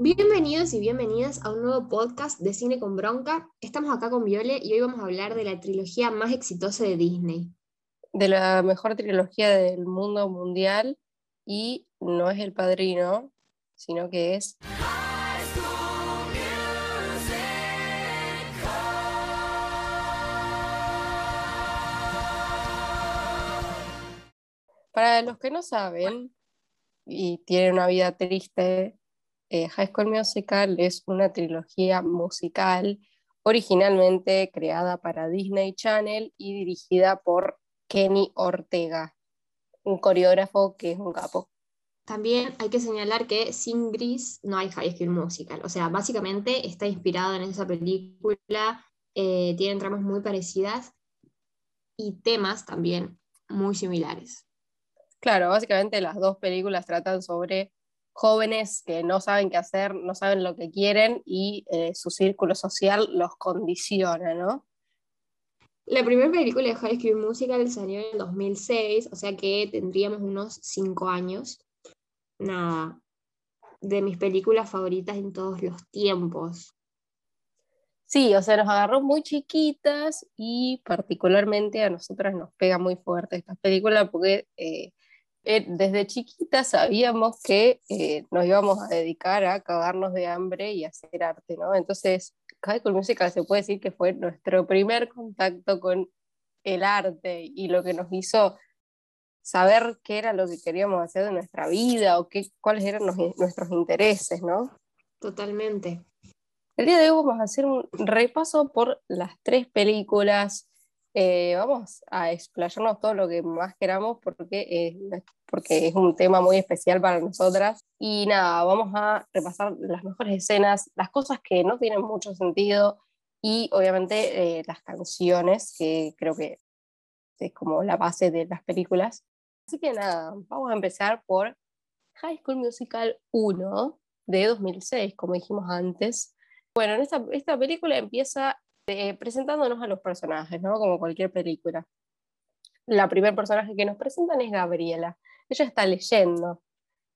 Bienvenidos y bienvenidas a un nuevo podcast de Cine con Bronca. Estamos acá con Viole y hoy vamos a hablar de la trilogía más exitosa de Disney. De la mejor trilogía del mundo mundial y no es El Padrino, sino que es... Para los que no saben y tienen una vida triste, eh, High School Musical es una trilogía musical originalmente creada para Disney Channel y dirigida por Kenny Ortega, un coreógrafo que es un capo. También hay que señalar que sin Gris no hay High School Musical, o sea, básicamente está inspirado en esa película, eh, tienen tramas muy parecidas y temas también muy similares. Claro, básicamente las dos películas tratan sobre jóvenes que no saben qué hacer, no saben lo que quieren y eh, su círculo social los condiciona, ¿no? La primera película de High School Musical salió en 2006, o sea que tendríamos unos 5 años. Nada, de mis películas favoritas en todos los tiempos. Sí, o sea, nos agarró muy chiquitas y particularmente a nosotras nos pega muy fuerte esta película porque eh, eh, desde chiquita sabíamos que eh, nos íbamos a dedicar a cagarnos de hambre y a hacer arte, ¿no? Entonces, High School Musical se puede decir que fue nuestro primer contacto con el arte y lo que nos hizo saber qué era lo que queríamos hacer de nuestra vida o qué, cuáles eran nuestros intereses, ¿no? Totalmente. El día de hoy vamos a hacer un repaso por las tres películas eh, vamos a explayarnos todo lo que más queramos porque, porque es un tema muy especial para nosotras. Y nada, vamos a repasar las mejores escenas, las cosas que no tienen mucho sentido y obviamente eh, las canciones, que creo que es como la base de las películas. Así que nada, vamos a empezar por High School Musical 1 de 2006, como dijimos antes. Bueno, en esta, esta película empieza eh, presentándonos a los personajes, ¿no? Como cualquier película. La primer personaje que nos presentan es Gabriela. Ella está leyendo,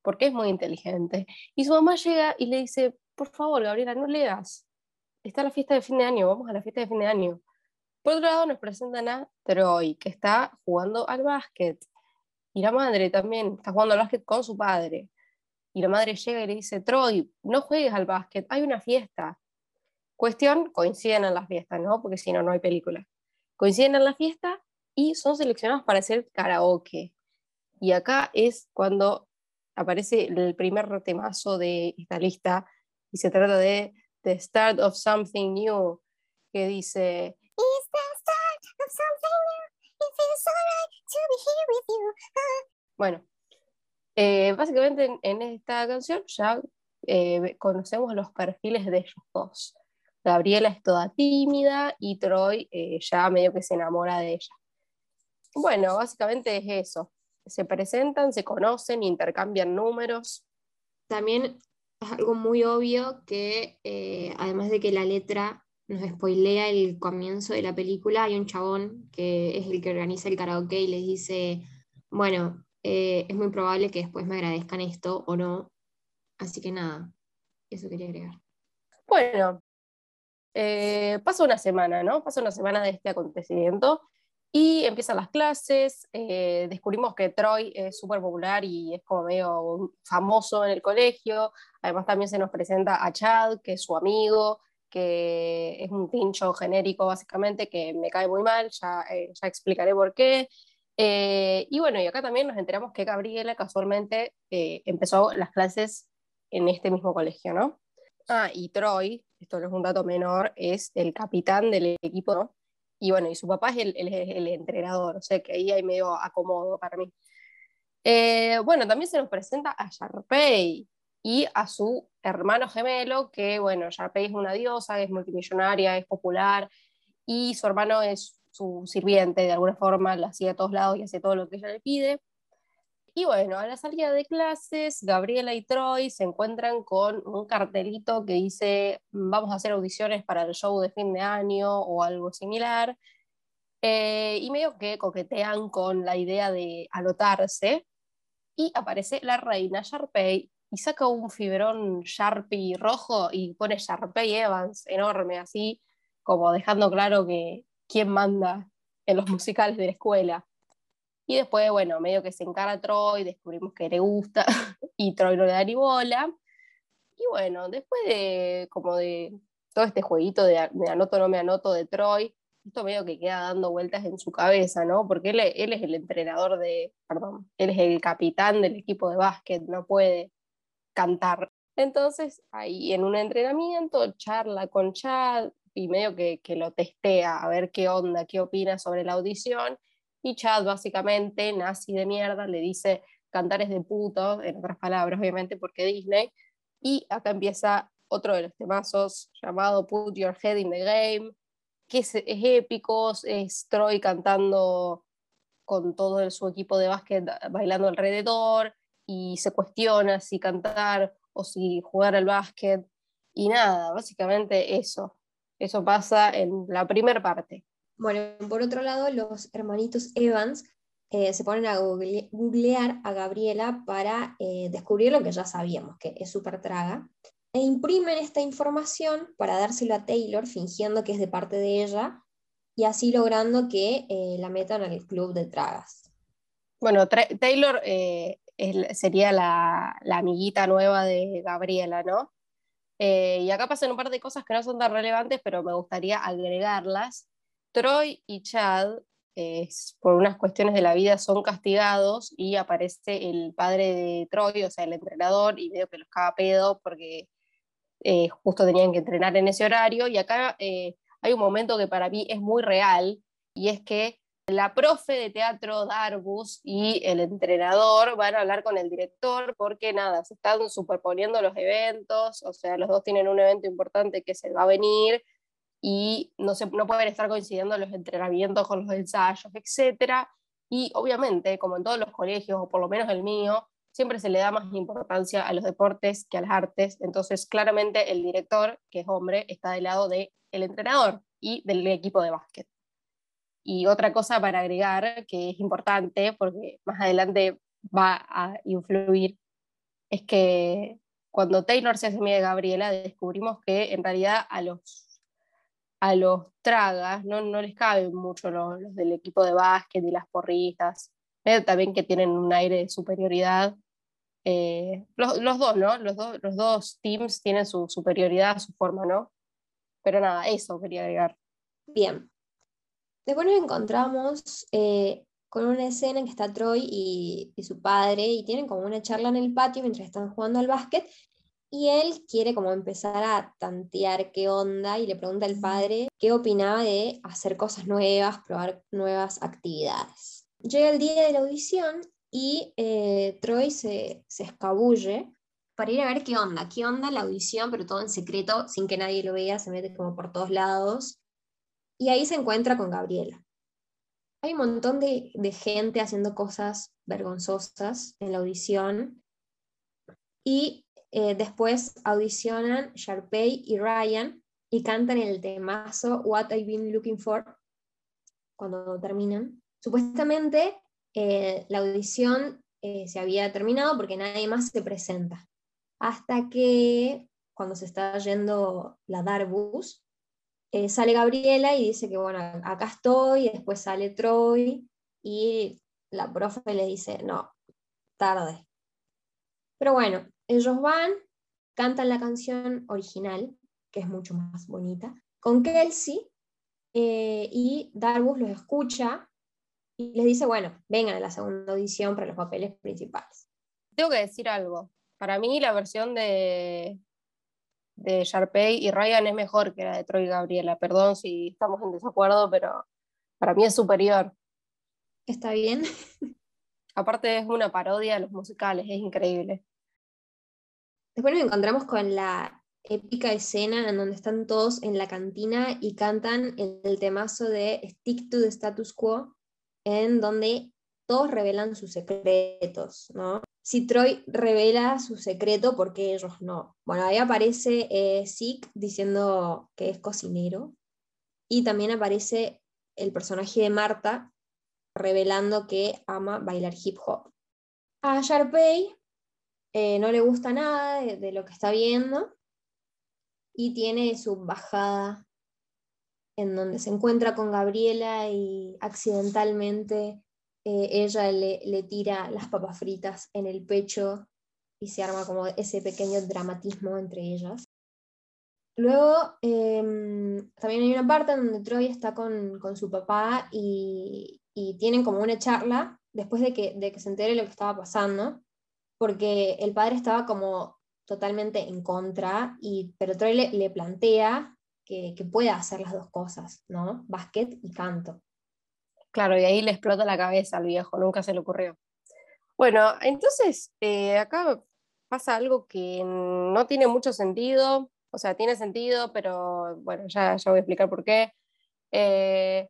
porque es muy inteligente. Y su mamá llega y le dice, por favor, Gabriela, no leas. Está la fiesta de fin de año, vamos a la fiesta de fin de año. Por otro lado, nos presentan a Troy, que está jugando al básquet. Y la madre también está jugando al básquet con su padre. Y la madre llega y le dice, Troy, no juegues al básquet, hay una fiesta. Cuestión, coinciden en la fiesta, ¿no? Porque si no, no hay película. Coinciden en la fiesta y son seleccionados para hacer karaoke. Y acá es cuando aparece el primer temazo de esta lista y se trata de The Start of Something New, que dice. Bueno, básicamente en, esta canción ya eh, conocemos los perfiles de ellos dos. Gabriela es toda tímida y Troy eh, ya medio que se enamora de ella. Bueno, básicamente es eso. Se presentan, se conocen, intercambian números. También es algo muy obvio que, eh, además de que la letra nos spoilea el comienzo de la película, hay un chabón que es el que organiza el karaoke y les dice, bueno, eh, es muy probable que después me agradezcan esto o no. Así que nada, eso quería agregar. Bueno, eh, pasa una semana, ¿no? Pasa una semana de este acontecimiento y empiezan las clases, eh, descubrimos que Troy es súper popular y es como medio famoso en el colegio, además también se nos presenta a Chad, que es su amigo, que es un pincho genérico básicamente, que me cae muy mal, ya, eh, ya explicaré por qué. y bueno, y acá también nos enteramos que Gabriela casualmente empezó las clases en este mismo colegio, ¿no? Ah, y Troy, esto no es un dato menor, es el capitán del equipo, ¿no? Y bueno, y su papá es el, entrenador, o sea que ahí hay medio acomodo para mí. Eh, bueno, también se nos presenta a Sharpay y a su hermano gemelo, que bueno, Sharpay es una diosa, es multimillonaria, es popular, y su hermano es su sirviente, de alguna forma, la sigue a todos lados y hace todo lo que ella le pide. Y bueno, a la salida de clases, Gabriela y Troy se encuentran con un cartelito que dice vamos a hacer audiciones para el show de fin de año o algo similar. Eh, y medio que coquetean con la idea de anotarse. y aparece la reina Sharpay y saca un fibrón Sharpie rojo y pone Sharpay Evans enorme, así como dejando claro que quién manda en los musicales de la escuela. Y después, bueno, medio que se encara Troy, descubrimos que le gusta y Troy no le da ni bola. Y bueno, después de como de todo este jueguito de me anoto, no me anoto de Troy, esto medio que queda dando vueltas en su cabeza, ¿no? Porque él, él es el entrenador de, perdón, él es el capitán del equipo de básquet, no puede cantar. Entonces, ahí en un entrenamiento, charla con Chad y medio que, que lo testea a ver qué onda, qué opina sobre la audición. Y Chad, básicamente, nazi de mierda, le dice cantar es de puto, en otras palabras, obviamente, porque Disney. Y acá empieza otro de los temazos llamado Put Your Head in the Game, que es, épico, es Troy cantando con todo su equipo de básquet bailando alrededor y se cuestiona si cantar o si jugar al básquet y nada, básicamente eso. Eso pasa en la primera parte. Bueno, por otro lado, los hermanitos Evans eh, se ponen a googlear a Gabriela para eh, descubrir lo que ya sabíamos, que es súper traga, e imprimen esta información para dárselo a Taylor fingiendo que es de parte de ella y así logrando que eh, la metan al club de tragas. Bueno, Taylor sería la, la, amiguita nueva de Gabriela, ¿no? y acá pasan un par de cosas que no son tan relevantes, pero me gustaría agregarlas. Troy y Chad por unas cuestiones de la vida son castigados y aparece el padre de Troy, o sea, el entrenador, y veo que los caga pedo porque eh, justo tenían que entrenar en ese horario. Y acá eh, hay un momento que para mí es muy real, y es que la profe de teatro Darbus y el entrenador van a hablar con el director porque nada, se están superponiendo los eventos, o sea, los dos tienen un evento importante que se va a venir y no, se, no pueden estar coincidiendo los entrenamientos con los ensayos, etc. Y obviamente, como en todos los colegios, o por lo menos el mío, siempre se le da más importancia a los deportes que a las artes. Entonces, claramente el director, que es hombre, está del lado del el entrenador y del equipo de básquet. Y otra cosa para agregar, que es importante, porque más adelante va a influir, es que cuando Taylor se hace amiga de Gabriela, descubrimos que en realidad a los a los tragas, no, no les caben mucho los, del equipo de básquet y las porristas, también que tienen un aire de superioridad. Eh, los, los, dos, ¿no? Los, los dos teams tienen su superioridad su forma, ¿no? Pero nada, eso quería agregar. Bien. Después nos encontramos eh, con una escena en que está Troy y, y, su padre y tienen como una charla en el patio mientras están jugando al básquet y él quiere como empezar a tantear qué onda y le pregunta al padre qué opinaba de hacer cosas nuevas, probar nuevas actividades. Llega el día de la audición y eh, Troy se, se escabulle para ir a ver qué onda, qué onda la audición, pero todo en secreto, sin que nadie lo vea, se mete como por todos lados. Y ahí se encuentra con Gabriela. Hay un montón de, de gente haciendo cosas vergonzosas en la audición. Y eh, después audicionan Sharpay y Ryan y cantan el temazo What I've Been Looking For cuando terminan. Supuestamente eh, la audición eh, se había terminado porque nadie más se presenta. Hasta que cuando se está yendo la Darbus, sale Gabriela y dice que bueno, acá estoy, y después sale Troy y la profe le dice, no, tarde. Pero bueno, ellos van, cantan la canción original, que es mucho más bonita, con Kelsey, eh, y Darbus los escucha y les dice, bueno, vengan a la segunda audición para los papeles principales. Tengo que decir algo. Para mí la versión de, de Sharpay y Ryan es mejor que la de Troy y Gabriela. Perdón si estamos en desacuerdo, pero para mí es superior. Está bien. Aparte es una parodia de los musicales, es increíble. Después nos encontramos con la épica escena en donde están todos en la cantina y cantan el, temazo de Stick to the Status Quo, en donde todos revelan sus secretos, ¿no? Si Troy revela su secreto, ¿por qué ellos no? Bueno, ahí aparece eh, diciendo que es cocinero y también aparece el personaje de Marta revelando que ama bailar hip hop. A Sharpay eh, no le gusta nada de, lo que está viendo y tiene su bajada en donde se encuentra con Gabriela y accidentalmente eh, ella le, le, tira las papas fritas en el pecho y se arma como ese pequeño dramatismo entre ellas. Luego em, también hay una parte donde Troy está con, con su papá y, y, tienen como una charla después de que, de que se entere lo que estaba pasando, porque el padre estaba como totalmente en contra, y, pero Troy le, le plantea que, que pueda hacer las dos cosas, ¿no? Básquet y canto. Claro, y ahí le explota la cabeza al viejo, nunca se le ocurrió. Bueno, entonces eh, acá pasa algo que no tiene mucho sentido, o sea, tiene sentido, pero bueno, ya, ya voy a explicar por qué. Eh,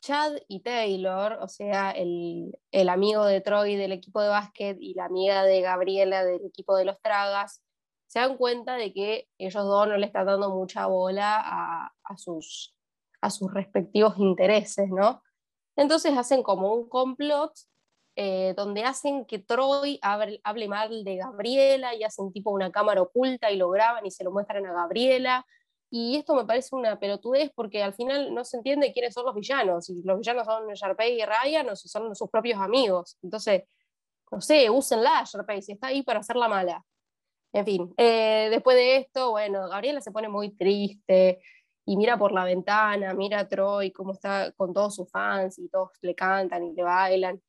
Chad y Taylor, o sea, el, el, amigo de Troy del equipo de básquet y la amiga de Gabriela del equipo de los Tragas, se dan cuenta de que ellos dos no le están dando mucha bola a, sus, a sus respectivos intereses, ¿no? Entonces hacen como un complot eh, donde hacen que Troy hable, mal de Gabriela y hacen tipo una cámara oculta y lo graban y se lo muestran a Gabriela. Y esto me parece una pelotudez porque al final no se entiende quiénes son los villanos. Si los villanos son Sharpay y Ryan o si son sus propios amigos. Entonces, no sé, úsenla Sharpay, si está ahí para hacerla mala. En fin, eh, después de esto, bueno, Gabriela se pone muy triste y mira por la ventana, mira a Troy cómo está con todos sus fans y todos le cantan y le bailan.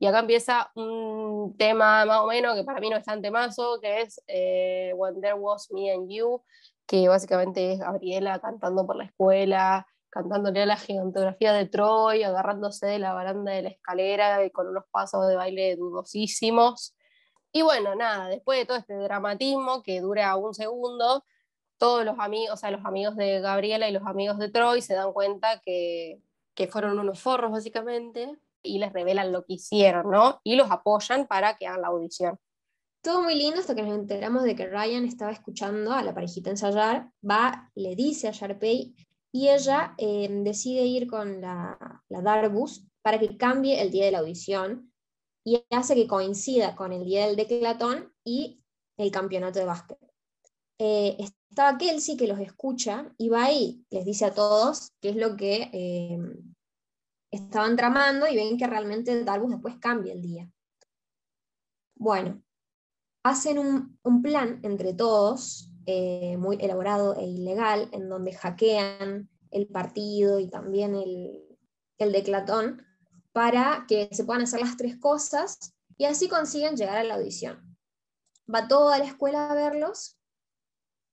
Y acá empieza un tema más o menos que para mí no es tan temazo, que es eh, When There Was Me and You, que básicamente es Gabriela cantando por la escuela, cantándole a la gigantografía de Troy, agarrándose de la baranda de la escalera y con unos pasos de baile dudosísimos. Y bueno, nada, después de todo este dramatismo que dura un segundo, todos los amigos, o los amigos de Gabriela y los amigos de Troy se dan cuenta que, que fueron unos forros básicamente y les revelan lo que hicieron, ¿no? Y los apoyan para que hagan la audición. Todo muy lindo hasta que nos enteramos de que Ryan estaba escuchando a la parejita ensayar, va, le dice a Sharpay y ella eh, decide ir con la, la Darbus para que cambie el día de la audición y hace que coincida con el día del declatón y el campeonato de básquet. Eh, estaba Kelsey que los escucha y va ahí, les dice a todos qué es lo que eh, estaban tramando y ven que realmente Darbus después cambia el día. Bueno, hacen un, plan entre todos, eh, muy elaborado e ilegal, en donde hackean el partido y también el, el declatón para que se puedan hacer las tres cosas y así consiguen llegar a la audición. Va toda la escuela a verlos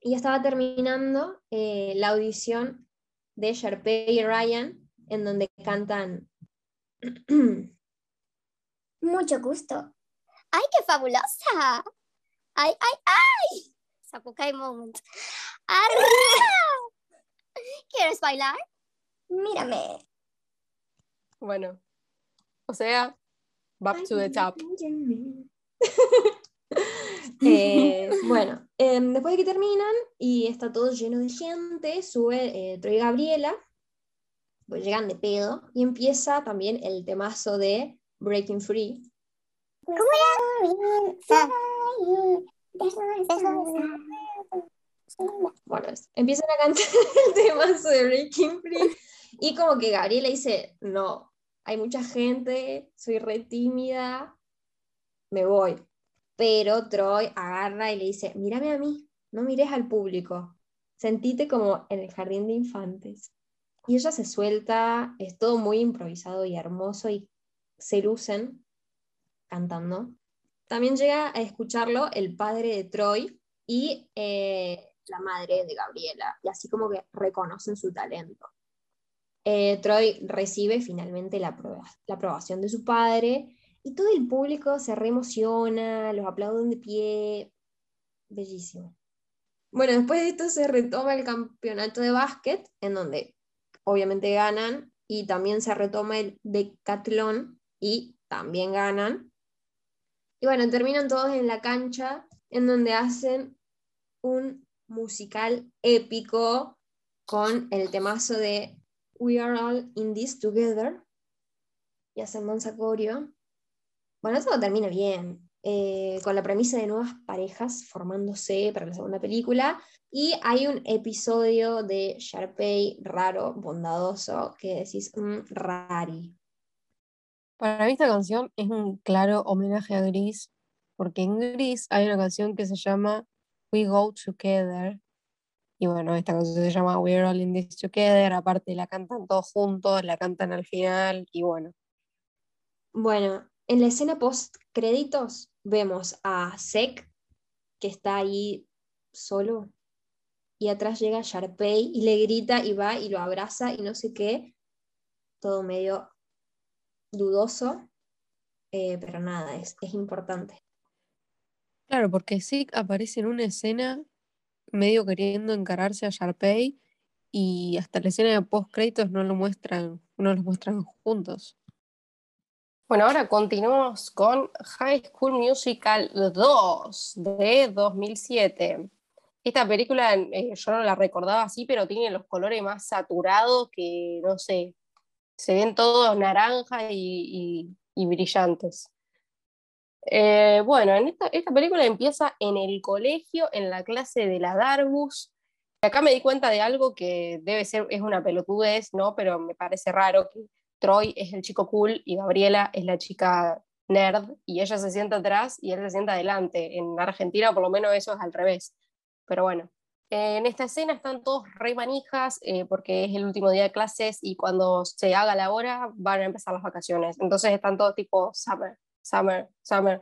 y estaba terminando eh, la audición de Sharpay y Ryan en donde cantan. Mucho gusto. ¡Ay, qué fabulosa! ¡Ay, ay, ay! Sapukai moment. ¿Quieres bailar? Mírame. Bueno, o sea, back to the top. Eh, bueno, em, después de que terminan y está todo lleno de gente, sube eh, Troy Gabriela pues llegan de pedo y empieza también el temazo de Breaking Free. Bueno, empiezan a cantar el temazo de Breaking Free. Y como que Gabriela dice, no, hay mucha gente, soy re tímida, me voy. Pero Troy agarra y le dice, mírame a mí, no mires al público, sentite como en el jardín de infantes. Y ella se suelta, es todo muy improvisado y hermoso y se lucen cantando. También llega a escucharlo el padre de Troy y eh, la madre de Gabriela, y así como que reconocen su talento. Eh, Troy recibe finalmente la, la aprobación de su padre y todo el público se reemociona, los aplauden de pie, bellísimo. Bueno, después de esto se retoma el campeonato de básquet, en donde obviamente ganan, y también se retoma el decatlón y también ganan. Y bueno, terminan todos en la cancha, en donde hacen un musical épico con el temazo de We Are All in This Together. Y hacen Mansa Bueno, todo termina bien. eh, con la premisa de nuevas parejas formándose para la segunda película. Y hay un episodio de Sharpay raro, bondadoso, que decís, un rari. Para mí esta canción es un claro homenaje a Gris, porque en Gris hay una canción que se llama We Go Together. Y bueno, esta canción se llama We're All in This Together. Aparte la cantan todos juntos, la cantan al final y bueno. Bueno, en la escena post créditos vemos a Sek, que está ahí solo, y atrás llega Sharpay y le grita y va y lo abraza y no sé qué, todo medio dudoso, eh, pero nada, es, es importante. Claro, porque Zeke aparece en una escena medio queriendo encararse a Sharpay y hasta la escena de post créditos no lo muestran, no los muestran juntos. Bueno, ahora continuamos con High School Musical 2 de 2007. Esta película eh, yo no la recordaba así, pero tiene los colores más saturados que, no sé, se ven todos naranja y, brillantes. Eh, bueno, en esta, esta, película empieza en el colegio, en la clase de la Darbus. Acá me di cuenta de algo que debe ser, es una pelotudez, ¿no? Pero me parece raro que Troy es el chico cool y Gabriela es la chica nerd y ella se sienta atrás y él se sienta adelante. En Argentina por lo menos eso es al revés. Pero bueno, en esta escena están todos re manijas eh, porque es el último día de clases y cuando se haga la hora van a empezar las vacaciones. Entonces están todos tipo summer, summer, summer.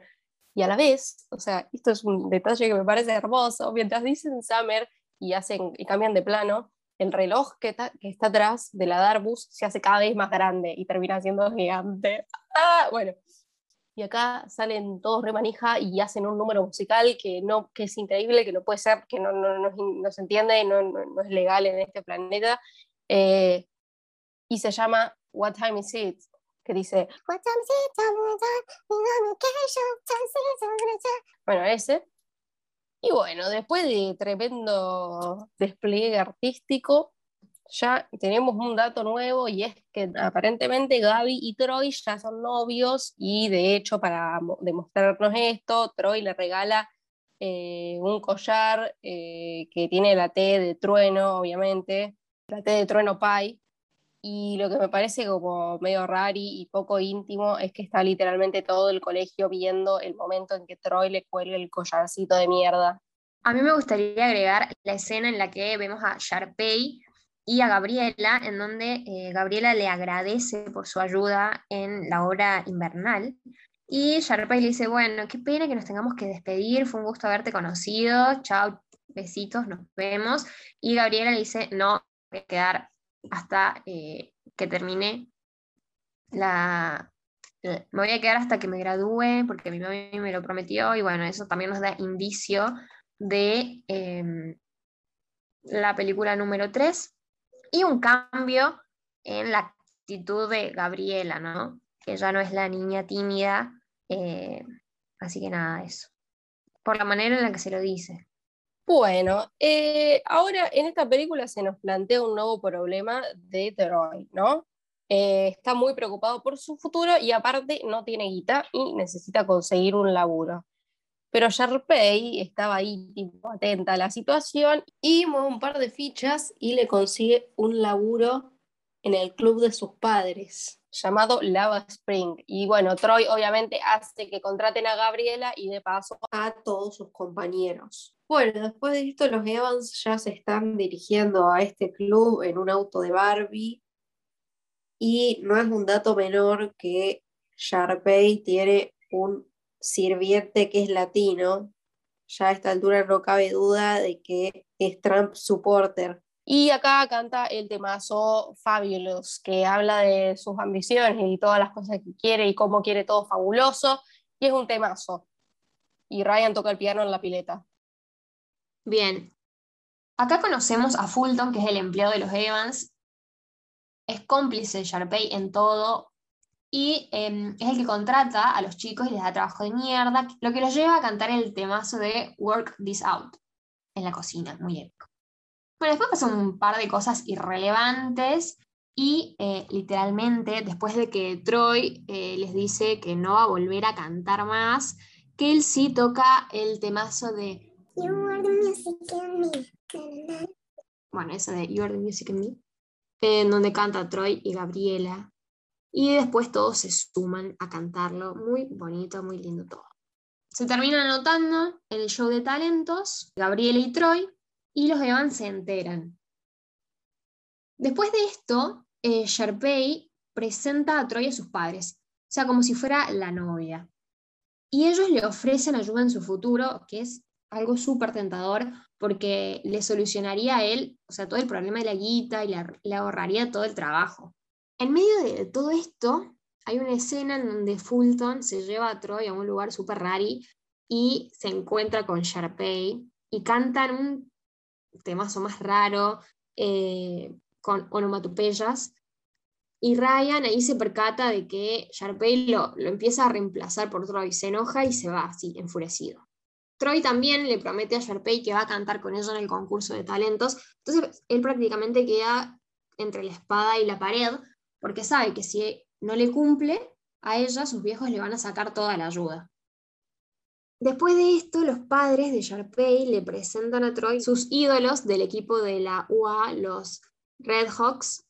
Y a la vez, o sea, esto es un detalle que me parece hermoso, mientras dicen summer y, hacen, y cambian de plano, el reloj que, que, está atrás de la Darbus se hace cada vez más grande y termina siendo gigante. Ah, bueno, y acá salen todos remanija y hacen un número musical que, no, que es increíble, que no puede ser, que no, no, no, se entiende y no, no, es legal en este planeta. Eh, y se llama What Time Is It? que dice Bueno, ese. Y bueno, después de tremendo despliegue artístico, ya tenemos un dato nuevo y es que aparentemente Gaby y Troy ya son novios y de hecho para demostrarnos esto, Troy le regala eh, un collar eh, que tiene la T de trueno, obviamente, la T de trueno Pi. Y lo que me parece como medio rari y poco íntimo es que está literalmente todo el colegio viendo el momento en que Troy le cuelga el collarcito de mierda. A mí me gustaría agregar la escena en la que vemos a Sharpay y a Gabriela, en donde eh, Gabriela le agradece por su ayuda en la obra invernal. Y Sharpay le dice, bueno, qué pena que nos tengamos que despedir, fue un gusto haberte conocido, chao, besitos, nos vemos. Y Gabriela le dice, no, voy a quedar hasta eh, que termine la... Me voy a quedar hasta que me gradúe porque mi mamá me lo prometió y bueno, eso también nos da indicio de em, la película número 3 y un cambio en la actitud de Gabriela, ¿no? Que ya no es la niña tímida, eh, así que nada, eso. Por la manera en la que se lo dice. Bueno, eh, ahora en esta película se nos plantea un nuevo problema de Troy, ¿no? Eh, está muy preocupado por su futuro y aparte no tiene guita y necesita conseguir un laburo. Pero Sharpay estaba ahí tipo, atenta a la situación y mueve un par de fichas y le consigue un laburo en el club de sus padres llamado Lava Spring. Y bueno, Troy obviamente hace que contraten a Gabriela y de paso a todos sus compañeros. Bueno, después de esto los Evans ya se están dirigiendo a este club en un auto de Barbie y no es un dato menor que Sharpay tiene un sirviente que es latino, ya a esta altura no cabe duda de que es Trump supporter. Y acá canta el temazo Fabulous, que habla de sus ambiciones y todas las cosas que quiere y cómo quiere todo fabuloso. Y es un temazo. Y Ryan toca el piano en la pileta. Bien. Acá conocemos a Fulton, que es el empleado de los Evans. Es cómplice de Sharpay en todo, y em, es el que contrata a los chicos y les da trabajo de mierda, lo que los lleva a cantar el temazo de Work This Out en la cocina, muy épico. Bueno, después pasan un par de cosas irrelevantes y eh, literalmente después de que Troy eh, les dice que no va a volver a cantar más, Kelsey toca el temazo de, You are the music in me. Bueno, esa de You Are the Music in Me, en donde canta Troy y Gabriela. Y después todos se suman a cantarlo. Muy bonito, muy lindo todo. Se terminan anotando el show de talentos, Gabriela y Troy, y los Evans se enteran. Después de esto, eh, presenta a Troy a sus padres, o sea, como si fuera la novia. Y ellos le ofrecen ayuda en su futuro, que es algo súper tentador, porque le solucionaría a él, o sea, todo el problema de la guita y le ahorraría todo el trabajo. En medio de todo esto, hay una escena en donde Fulton se lleva a Troy a un lugar súper rari y se encuentra con Sharpay y cantan un temazo más raro, eh, con onomatopeyas. Y Ryan ahí se percata de que Sharpay lo, lo empieza a reemplazar por Troy, se enoja y se va así, enfurecido. Troy también le promete a Sharpay que va a cantar con ella en el concurso de talentos. Entonces él prácticamente queda entre la espada y la pared, porque sabe que si no le cumple, a ella sus viejos le van a sacar toda la ayuda. Después de esto, los padres de Sharpay le presentan a Troy sus ídolos del equipo de la UA, los Red Hawks,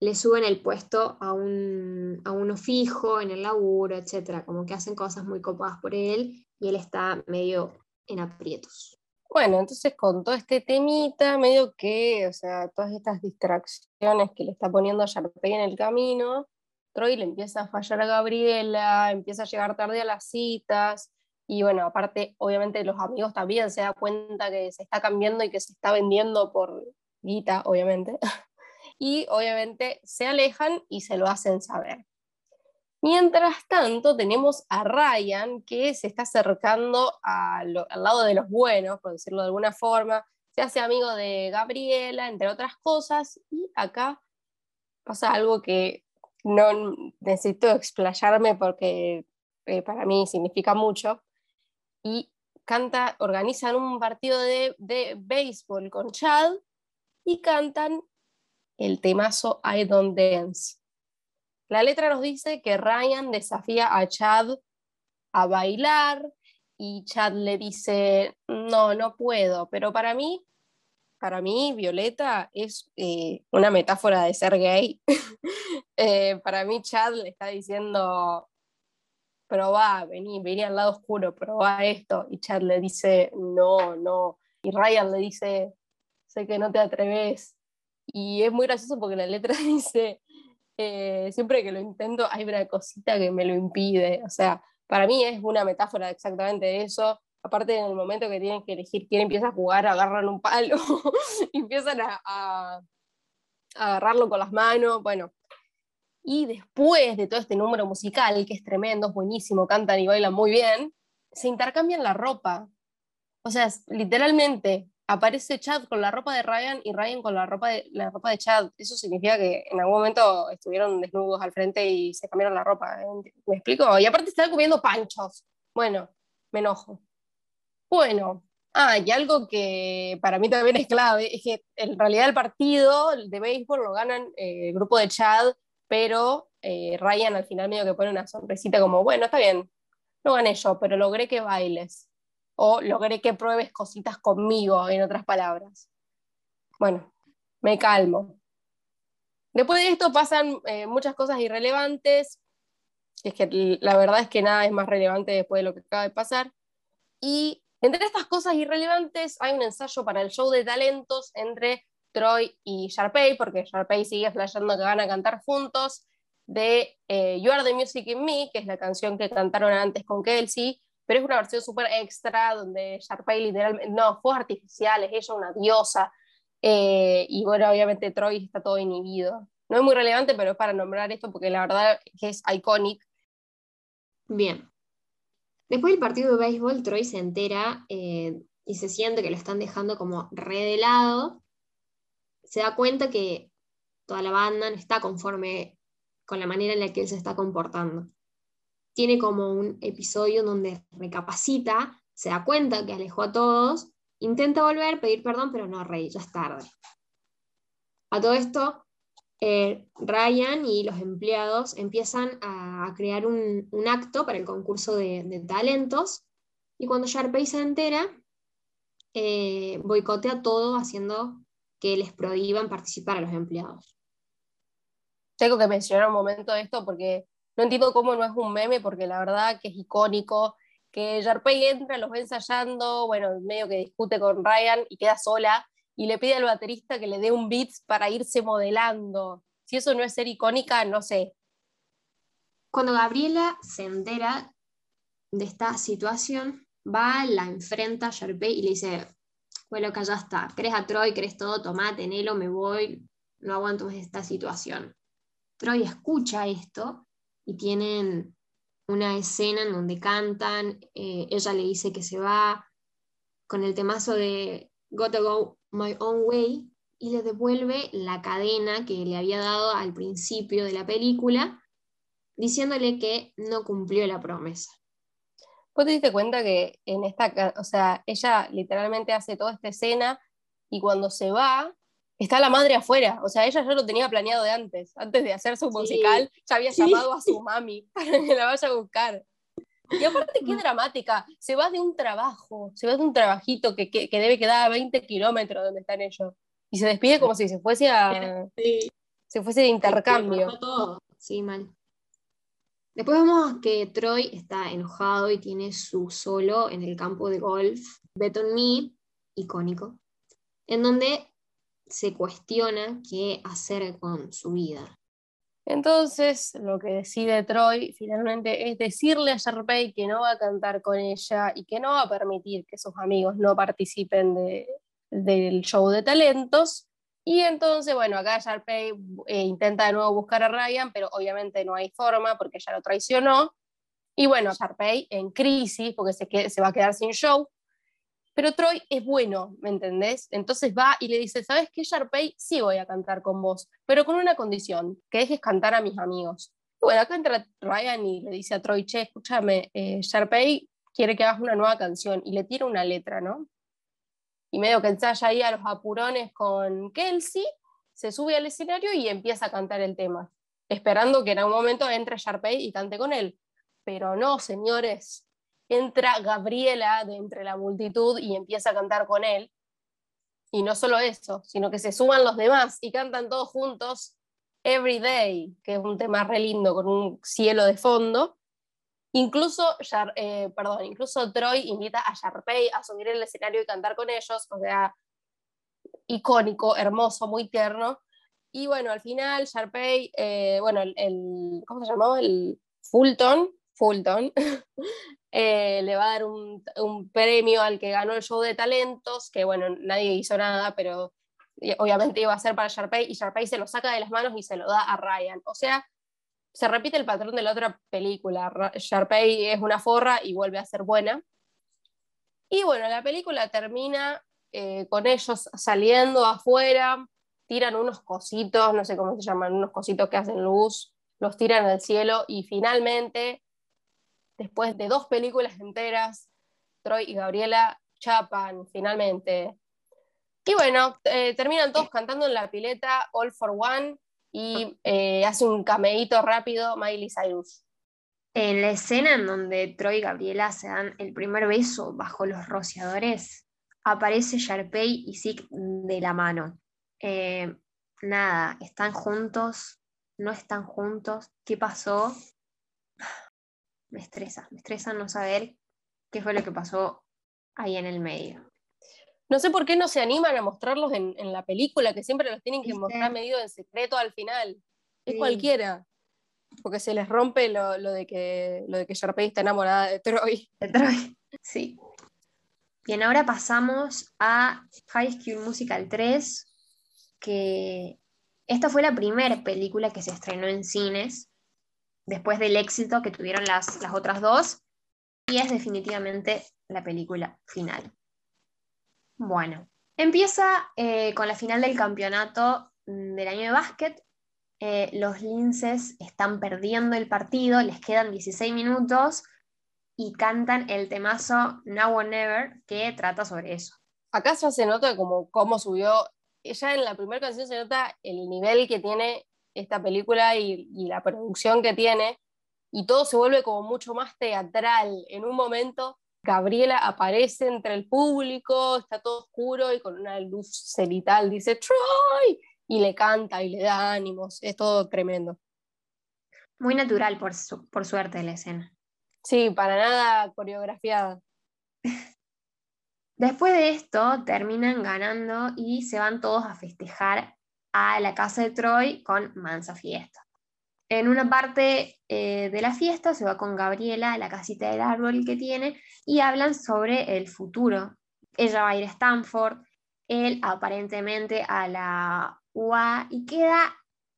le suben el puesto a, un, a uno fijo en el laburo, etc. Como que hacen cosas muy copadas por él y él está medio en aprietos. Bueno, entonces con todo este temita, medio que, o sea, todas estas distracciones que le está poniendo a Sharpay en el camino, Troy le empieza a fallar a Gabriela, empieza a llegar tarde a las citas, y bueno, aparte, obviamente los amigos también se dan cuenta que se está cambiando y que se está vendiendo por guita, obviamente, y obviamente se alejan y se lo hacen saber. Mientras tanto, tenemos a Ryan que se está acercando al lado de los buenos, por decirlo de alguna forma, se hace amigo de Gabriela, entre otras cosas, y acá pasa algo que no necesito explayarme porque eh, para mí significa mucho, y canta, organizan un partido de, de béisbol con Chad y cantan el temazo I Don't Dance. La letra nos dice que Ryan desafía a Chad a bailar y Chad le dice, no, no puedo, pero para mí, para mí, Violeta es eh, una metáfora de ser gay. Eh, para mí, Chad le está diciendo, probá, vení, vení al lado oscuro, probá esto. Y Chad le dice, no, no. Y Ryan le dice, sé que no te atreves. Y es muy gracioso porque la letra dice, eh, siempre que lo intento hay una cosita que me lo impide. O sea, para mí es una metáfora exactamente de eso. Aparte, en el momento que tienen que elegir quién empieza a jugar, agarran un palo y empiezan a, a- a agarrarlo con las manos. Bueno, y después de todo este número musical, que es tremendo, es buenísimo, cantan y bailan muy bien, se intercambian la ropa. O sea, literalmente aparece Chad con la ropa de Ryan y Ryan con la ropa de, la ropa de Chad. Eso significa que en algún momento estuvieron desnudos al frente y se cambiaron la ropa. ¿eh? ¿Me explico? Y aparte están comiendo panchos. Bueno, me enojo. Bueno, ah, y algo que para mí también es clave, es que en realidad el partido de béisbol lo ganan eh, el grupo de Chad, pero eh, Ryan al final medio que pone una sonrisita como, bueno, está bien, no gané yo, pero logré que bailes, o logré que pruebes cositas conmigo, en otras palabras. Bueno, me calmo. Después de esto pasan eh, muchas cosas irrelevantes, es que la verdad es que nada es más relevante después de lo que acaba de pasar. Y entre estas cosas irrelevantes hay un ensayo para el show de talentos entre Troy y Sharpay, porque Sharpay sigue flasheando que van a cantar juntos, de eh, You Are the Music in Me, que es la canción que cantaron antes con Kelsey, pero es una versión súper extra, donde Sharpay literalmente, no, fuegos artificiales, ella una diosa, eh, y bueno, obviamente Troy está todo inhibido. No es muy relevante, pero es para nombrar esto porque la verdad que es iconic. Bien. Después del partido de béisbol, Troy se entera eh, y se siente que lo están dejando como re de lado. Se da cuenta que toda la banda no está conforme con la manera en la que él se está comportando. Tiene como un episodio donde recapacita, se da cuenta que alejó a todos, intenta volver, pedir perdón, pero no, Rey, ya es tarde. A todo esto, eh, Ryan y los empleados empiezan a crear un, acto para el concurso de, de talentos Y cuando Sharpay se entera, eh, boicotea todo haciendo que les prohíban participar a los empleados. Tengo que mencionar un momento esto porque no entiendo cómo no es un meme, porque la verdad que es icónico que Sharpay entra, los ve ensayando, bueno, medio que discute con Ryan y queda sola, y le pide al baterista que le dé un beat para irse modelando. Si eso no es ser icónica, no sé. Cuando Gabriela se entera de esta situación, va, la enfrenta a y le dice, bueno, que ya está, crees a Troy, crees todo, toma, tenelo, me voy, no aguanto más esta situación. Troy escucha esto y tienen una escena en donde cantan, eh, ella le dice que se va con el temazo de Gotta Go My Own Way y le devuelve la cadena que le había dado al principio de la película, diciéndole que no cumplió la promesa. ¿Vos te diste cuenta que en esta, o sea, ella literalmente hace toda esta escena y cuando se va, está la madre afuera. O sea, ella ya lo tenía planeado de antes. Antes de hacer su musical, ya había llamado a su mami para que la vaya a buscar. Y aparte, qué dramática. Se va de un trabajo, se va de un trabajito que, que, que debe quedar a 20 kilómetros donde están ellos. Y se despide como si se fuese a. Se fuese de intercambio. Todo. Sí, mal. Después vemos que Troy está enojado y tiene su solo en el campo de golf, Bet on Me, icónico, en donde se cuestiona qué hacer con su vida. Entonces, lo que decide Troy finalmente es decirle a Sharpay que no va a cantar con ella y que no va a permitir que sus amigos no participen de, del show de talentos. Y entonces, bueno, acá Sharpay eh, intenta de nuevo buscar a Ryan, pero obviamente no hay forma porque ya lo traicionó. Y bueno, Sharpay en crisis porque se, se va a quedar sin show, pero Troy es bueno, ¿me entendés? Entonces va y le dice, ¿sabes qué, Sharpay? Sí voy a cantar con vos, pero con una condición, que dejes cantar a mis amigos. bueno, acá entra Ryan y le dice a Troy, che, escúchame, eh, Sharpay quiere que hagas una nueva canción y le tira una letra, ¿no? Y medio que ensaya ahí a los apurones con Kelsey, se sube al escenario y empieza a cantar el tema, esperando que en algún momento entre Sharpay y cante con él. Pero no, señores, entra Gabriela de entre la multitud y empieza a cantar con él. Y no solo eso, sino que se suman los demás y cantan todos juntos Every Day, que es un tema re lindo con un cielo de fondo. Incluso, eh, perdón, incluso Troy invita a Sharpay a subir el escenario y cantar con ellos, o sea, icónico, hermoso, muy tierno. Y bueno, al final Sharpay, eh, bueno, el, el, ¿cómo se llamó? El Fulton, Fulton, eh, le va a dar un, premio al que ganó el show de talentos, que bueno, nadie hizo nada, pero obviamente iba a ser para Sharpay, y Sharpay se lo saca de las manos y se lo da a Ryan. O sea, se repite el patrón de la otra película. Sharpay es una forra y vuelve a ser buena. Y bueno, la película termina eh, con ellos saliendo afuera, tiran unos cositos, no sé cómo se llaman, unos cositos que hacen luz, los tiran al cielo y finalmente después de dos películas enteras, Troy y Gabriela chapan finalmente. Y bueno, eh, terminan todos cantando en la pileta All for One y eh, hace un cameíto rápido Miley Cyrus. En la escena en donde Troy y Gabriela se dan el primer beso bajo los rociadores, aparece Sharpay y Zeke de la mano. Eh, nada, están juntos, no están juntos, ¿qué pasó? Me estresa, me estresa no saber qué fue lo que pasó ahí en el medio. No sé por qué no se animan a mostrarlos en, la película, que siempre los tienen que mostrar medio en secreto al final. Es cualquiera. Porque se les rompe lo, de que lo de que Sharpay está enamorada de Troy. De Troy, sí. Bien, ahora pasamos a High School Musical 3, que esta fue la primera película que se estrenó en cines después del éxito que tuvieron las, las otras dos, y es definitivamente la película final. Bueno, empieza eh, con la final del campeonato mm, del año de básquet. Eh, los linces están perdiendo el partido, les quedan 16 minutos y cantan el temazo Now or Never, que trata sobre eso. Acá ya se nota como cómo subió, ya en la primera canción se nota el nivel que tiene esta película y, la producción que tiene, y todo se vuelve como mucho más teatral. En un momento Gabriela aparece entre el público, está todo oscuro y con una luz cenital dice Troy y le canta y le da ánimos, es todo tremendo. Muy natural, por, su- por suerte, la escena. Sí, para nada coreografiada. Después de esto, terminan ganando y se van todos a festejar a la casa de Troy con mansa fiesta. En una parte eh, de la fiesta se va con Gabriela a la casita del árbol que tiene y hablan sobre el futuro. Ella va a ir a Stanford, él aparentemente a la UA y queda,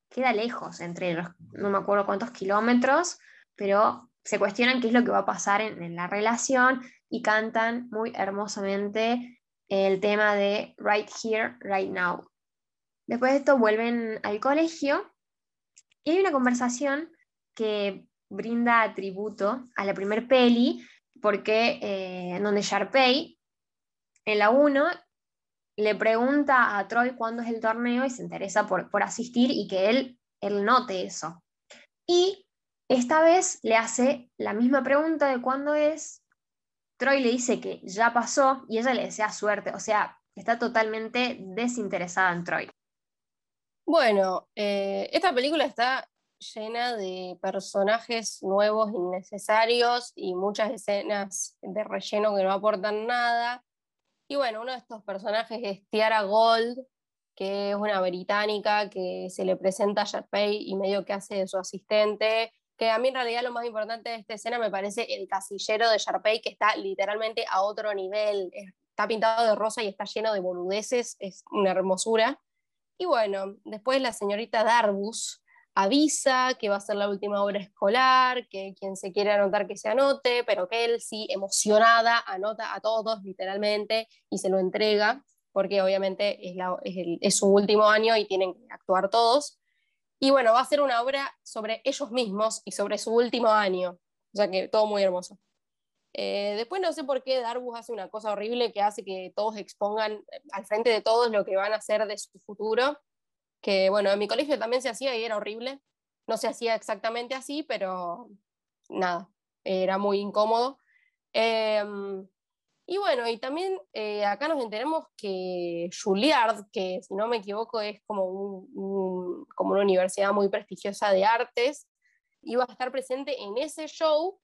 queda lejos entre ellos, no me acuerdo cuántos kilómetros, pero se cuestionan qué es lo que va a pasar en la relación y cantan muy hermosamente el tema de Right Here, Right Now. Después de esto vuelven al colegio y hay una conversación que brinda tributo a la primer peli, porque eh, donde Sharpay, en la 1, le pregunta a Troy cuándo es el torneo y se interesa por, por asistir y que él, él note eso. Y esta vez le hace la misma pregunta de cuándo es. Troy le dice que ya pasó y ella le desea suerte. O sea, está totalmente desinteresada en Troy. Bueno, eh, esta película está llena de personajes nuevos, innecesarios y muchas escenas de relleno que no aportan nada. Y bueno, uno de estos personajes es Tiara Gold, que es una británica que se le presenta a Sharpay y medio que hace de su asistente. Que a mí en realidad lo más importante de esta escena me parece el casillero de Sharpay, que está literalmente a otro nivel. Es- Está pintado de rosa y está lleno de boludeces, es una hermosura. Y bueno, después la señorita Darbus avisa que va a ser la última hora escolar, que quien se quiere anotar que se anote, pero que él sí, emocionada, anota a todos literalmente y se lo entrega, porque obviamente es, la- es su último año y tienen que actuar todos. Y bueno, va a ser una obra sobre ellos mismos y sobre su último año, sea que todo muy hermoso. Eh, después no sé por qué Darbus hace una cosa horrible que hace que todos expongan eh, al frente de todos lo que van a hacer de su futuro, que bueno, en mi colegio también se hacía y era horrible. No se hacía exactamente así, pero nada, era muy incómodo. Em, y bueno, y también eh, acá nos enteramos que Juilliard, que si no me equivoco es como, un- un- como una universidad muy prestigiosa de artes, iba a estar presente en ese show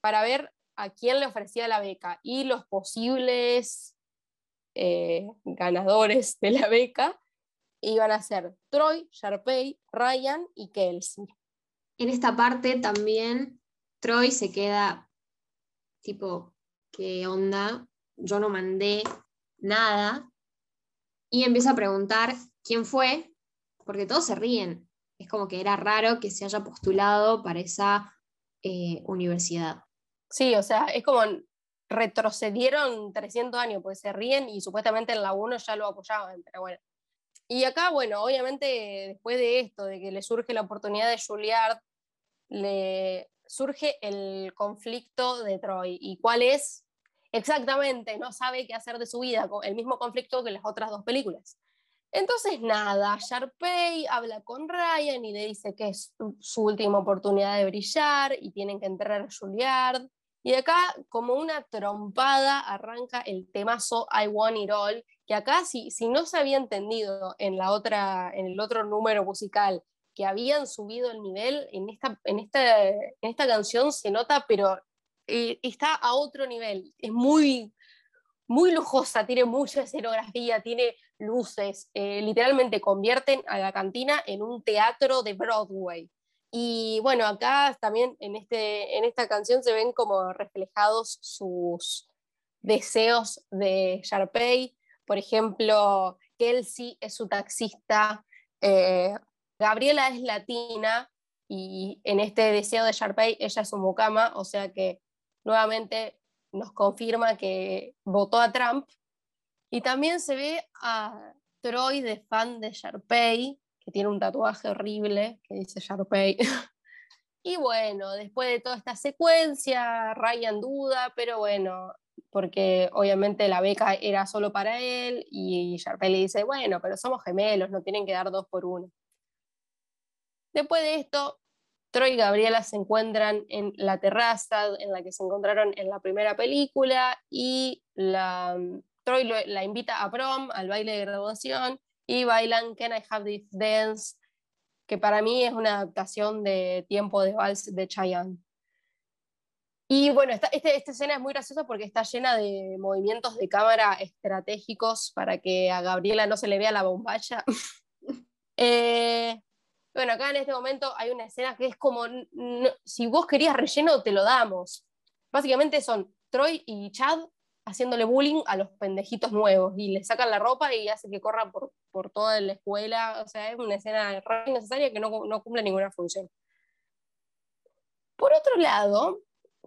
para ver a quién le ofrecía la beca y los posibles eh, ganadores de la beca iban a ser Troy, Sharpay, Ryan y Kelsey. En esta parte también Troy se queda tipo, ¿qué onda? Yo no mandé nada. Y empieza a preguntar quién fue, porque todos se ríen. Es como que era raro que se haya postulado para esa eh, universidad. Sí, o sea, es como retrocedieron 300 años, pues se ríen y supuestamente en la 1 ya lo apoyaban, pero. Y acá, bueno, obviamente después de esto, de que le surge la oportunidad de Juilliard, le surge el conflicto de Troy. ¿Y cuál es? Exactamente, no sabe qué hacer de su vida, el mismo conflicto que las otras dos películas. Entonces, nada, Sharpay habla con Ryan y le dice que es su- última oportunidad de brillar y tienen que entrar a Juilliard. Y acá, como una trompada, arranca el temazo I Want It All, que acá, si, si no se había entendido en, la otra, en el otro número musical que habían subido el nivel, en esta, en esta, en esta canción se nota, pero eh, está a otro nivel. Es muy, muy lujosa, tiene mucha escenografía, tiene luces, eh, literalmente convierten a la cantina en un teatro de Broadway. Y bueno, acá también en, este, en esta canción se ven como reflejados sus deseos de Sharpay. Por ejemplo, Kelsey es su taxista, eh, Gabriela es latina y en este deseo de Sharpay ella es su mucama, o sea que nuevamente nos confirma que votó a Trump. Y también se ve a Troy de fan de Sharpay, que tiene un tatuaje horrible que dice Sharpay. y bueno, después de toda esta secuencia, Ryan duda, pero bueno, porque obviamente la beca era solo para él y Sharpay le dice, bueno, pero somos gemelos, no tienen que dar dos por uno. Después de esto, Troy y Gabriela se encuentran en la terraza en la que se encontraron en la primera película y la, Troy lo- la invita a prom, al baile de graduación, y bailan Can I Have This Dance, que para mí es una adaptación de Tiempo de Vals de Chayanne. Y bueno, esta, este- esta escena es muy graciosa porque está llena de movimientos de cámara estratégicos para que a Gabriela no se le vea la bombacha. Eh, bueno, acá en este momento hay una escena que es como, si vos querías relleno, te lo damos. Básicamente son Troy y Chad haciéndole bullying a los pendejitos nuevos y le sacan la ropa y hace que corran por, por toda la escuela. O sea, es una escena re innecesaria que no, no cumple ninguna función. Por otro lado,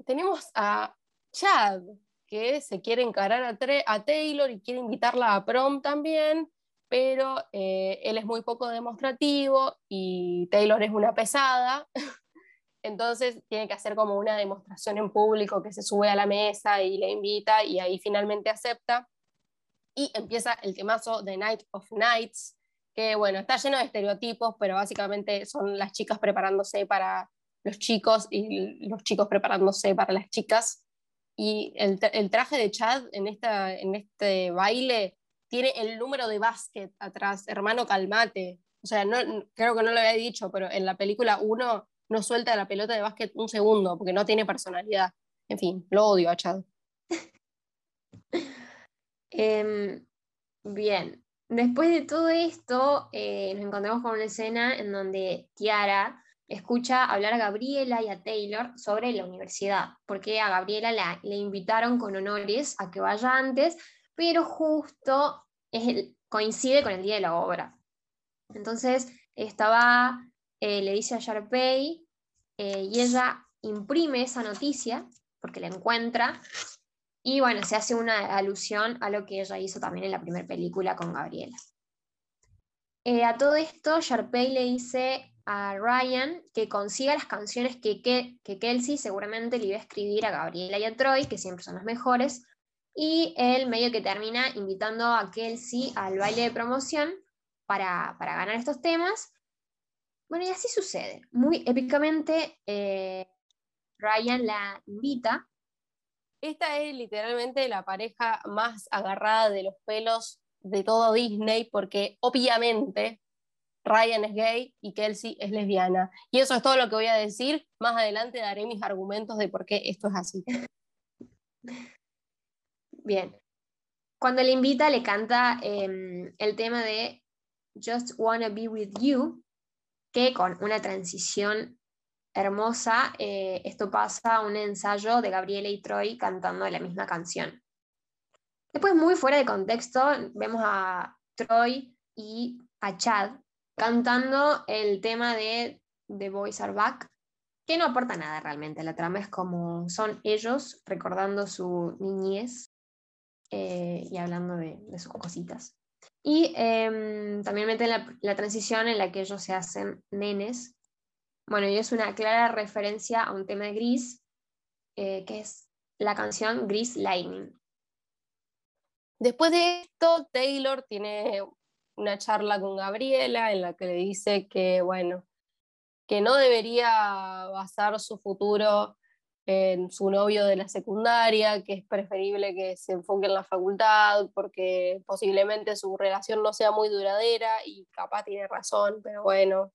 tenemos a Chad, que se quiere encarar a Taylor y quiere invitarla a prom también, pero eh, él es muy poco demostrativo y Taylor es una pesada. Entonces tiene que hacer como una demostración en público que se sube a la mesa y le invita y ahí finalmente acepta. Y empieza el temazo de Night of Nights, que bueno, está lleno de estereotipos, pero básicamente son las chicas preparándose para los chicos y los chicos preparándose para las chicas. Y el, el traje de Chad en, esta, en este baile tiene el número de básquet atrás, hermano, calmate. O sea, creo que no lo había dicho, pero en la película 1 no suelta la pelota de básquet un segundo porque no tiene personalidad. En fin, lo odio a Chad. Em, bien, después de todo esto, eh, nos encontramos con una escena en donde Tiara escucha hablar a Gabriela y a Taylor sobre la universidad, porque a Gabriela la, le invitaron con honores a que vaya antes, pero justo coincide con el día de la obra. Entonces, estaba, eh, le dice a Sharpay eh, y ella imprime esa noticia porque la encuentra y bueno, se hace una alusión a lo que ella hizo también en la primera película con Gabriela. Eh, a todo esto, Sharpay le dice a Ryan que consiga las canciones que, que, que Kelsey seguramente le iba a escribir a Gabriela y a Troy, que siempre son las mejores, y él medio que termina invitando a Kelsey al baile de promoción para, para ganar estos temas. Bueno, y así sucede. Muy épicamente, eh, Ryan la invita Esta es literalmente la pareja más agarrada de los pelos de todo Disney, porque obviamente Ryan es gay y Kelsey es lesbiana. Y eso es todo lo que voy a decir. Más adelante daré mis argumentos de por qué esto es así. Bien. Cuando le invita, le canta em, el tema de Just Wanna Be With You, que con una transición hermosa, eh, esto pasa a un ensayo de Gabriela y Troy cantando la misma canción. Después, muy fuera de contexto, vemos a Troy y a Chad cantando el tema de The Boys Are Back, que no aporta nada realmente. La trama es como son ellos recordando su niñez eh, y hablando de, de sus cositas. Y em, también meten la, transición en la que ellos se hacen nenes. Bueno, y es una clara referencia a un tema de Gris, eh, que es la canción Gris Lightning. Después de esto, Taylor tiene una charla con Gabriela en la que le dice que, bueno, que no debería basar su futuro en su novio de la secundaria, que es preferible que se enfoque en la facultad, porque posiblemente su relación no sea muy duradera y capaz tiene razón, pero bueno.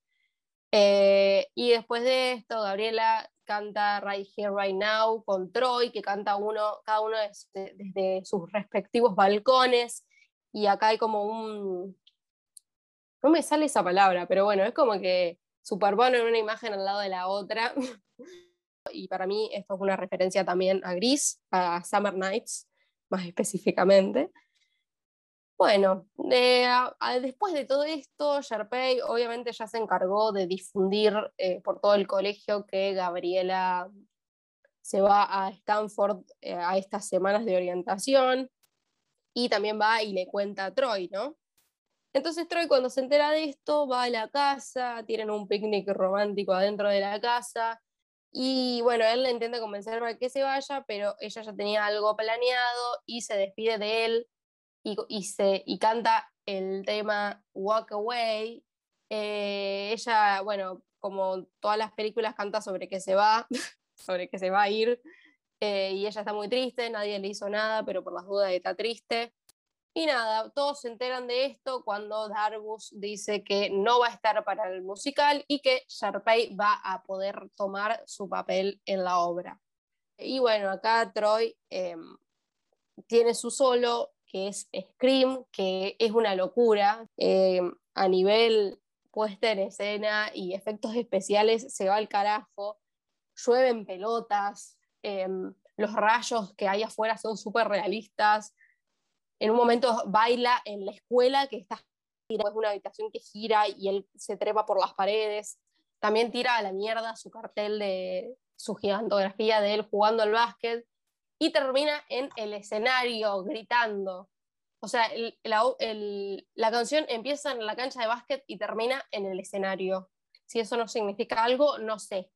Eh, y después de esto, Gabriela canta Right Here, Right Now con Troy, que canta uno, cada uno desde, sus respectivos balcones, y acá hay como un... No me sale esa palabra, pero bueno, es como que superponen una imagen al lado de la otra. y para mí esto es una referencia también a Gris, a Summer Nights, más específicamente. Bueno, después de todo esto, Sharpay obviamente ya se encargó de difundir eh, por todo el colegio que Gabriela se va a Stanford eh, a estas semanas de orientación y también va y le cuenta a Troy, ¿no? Entonces Troy cuando se entera de esto va a la casa, tienen un picnic romántico adentro de la casa y bueno, él le intenta convencer para que se vaya, pero ella ya tenía algo planeado y se despide de él y, se, y canta el tema Walk Away. Eh, ella, bueno, como todas las películas, canta sobre que se va, sobre que se va a ir, eh, y ella está muy triste, nadie le hizo nada, pero por las dudas está triste. Y nada, todos se enteran de esto cuando Darbus dice que no va a estar para el musical y que Sharpay va a poder tomar su papel en la obra. Y bueno, acá Troy em, tiene su solo, que es Scream, que es una locura. Em, a nivel puesta en escena y efectos especiales se va al carajo. Llueven pelotas, em, los rayos que hay afuera son súper realistas en un momento baila en la escuela que está es una habitación que gira y él se trepa por las paredes. También tira a la mierda su cartel de su gigantografía de él jugando al básquet y termina en el escenario gritando. O sea, la, canción empieza en la cancha de básquet y termina en el escenario. Si eso no significa algo, no sé.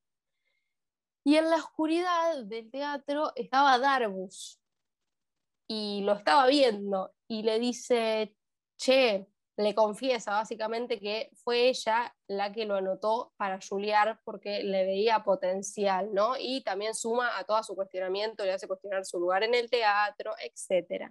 Y en la oscuridad del teatro estaba Darbus, y lo estaba viendo y le dice, che, le confiesa básicamente que fue ella la que lo anotó para Juliar porque le veía potencial, ¿no? Y también suma a todo su cuestionamiento, le hace cuestionar su lugar en el teatro, etc.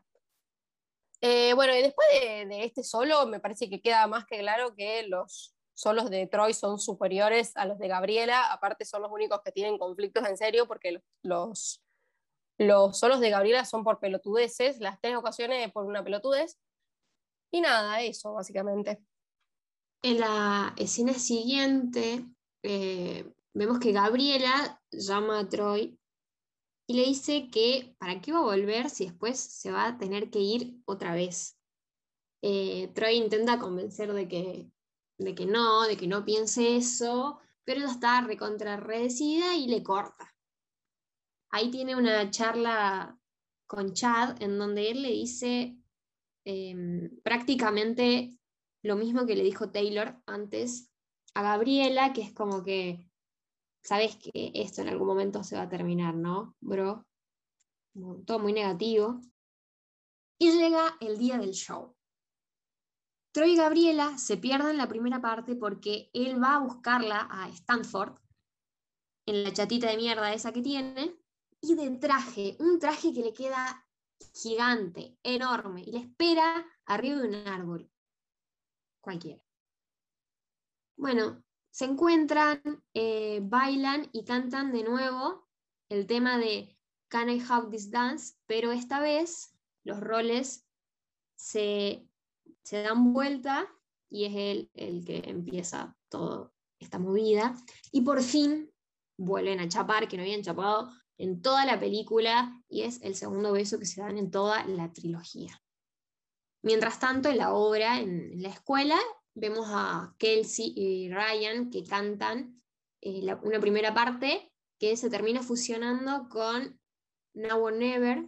Eh, bueno, y después de, de, este solo, me parece que queda más que claro que los solos de Troy son superiores a los de Gabriela, aparte son los únicos que tienen conflictos en serio porque los los solos de Gabriela son por pelotudeces, las tres ocasiones por una pelotudez. Y nada, eso básicamente. En la escena siguiente, eh, vemos que Gabriela llama a Troy y le dice que para qué va a volver si después se va a tener que ir otra vez. Eh, Troy intenta convencer de que, de que no, de que no piense eso, pero ella está recontrarredecida y le corta ahí tiene una charla con Chad en donde él le dice em, prácticamente lo mismo que le dijo Taylor antes a Gabriela, que es como que, sabes que esto en algún momento se va a terminar, ¿no, bro? Todo muy negativo. Y llega el día del show. Troy y Gabriela se pierden la primera parte porque él va a buscarla a Stanford en la chatita de mierda esa que tiene y de traje, un traje que le queda gigante, enorme, y le espera arriba de un árbol. Cualquiera. Bueno, se encuentran, eh, bailan y cantan de nuevo el tema de Can I Have This Dance, pero esta vez los roles se, se dan vuelta y es él el que empieza toda esta movida. Y por fin vuelven a chapar, que no habían chapado en toda la película y es el segundo beso que se dan en toda la trilogía. Mientras tanto, en la obra, en la escuela, vemos a Kelsey y Ryan que cantan eh, una primera parte que se termina fusionando con Now or Never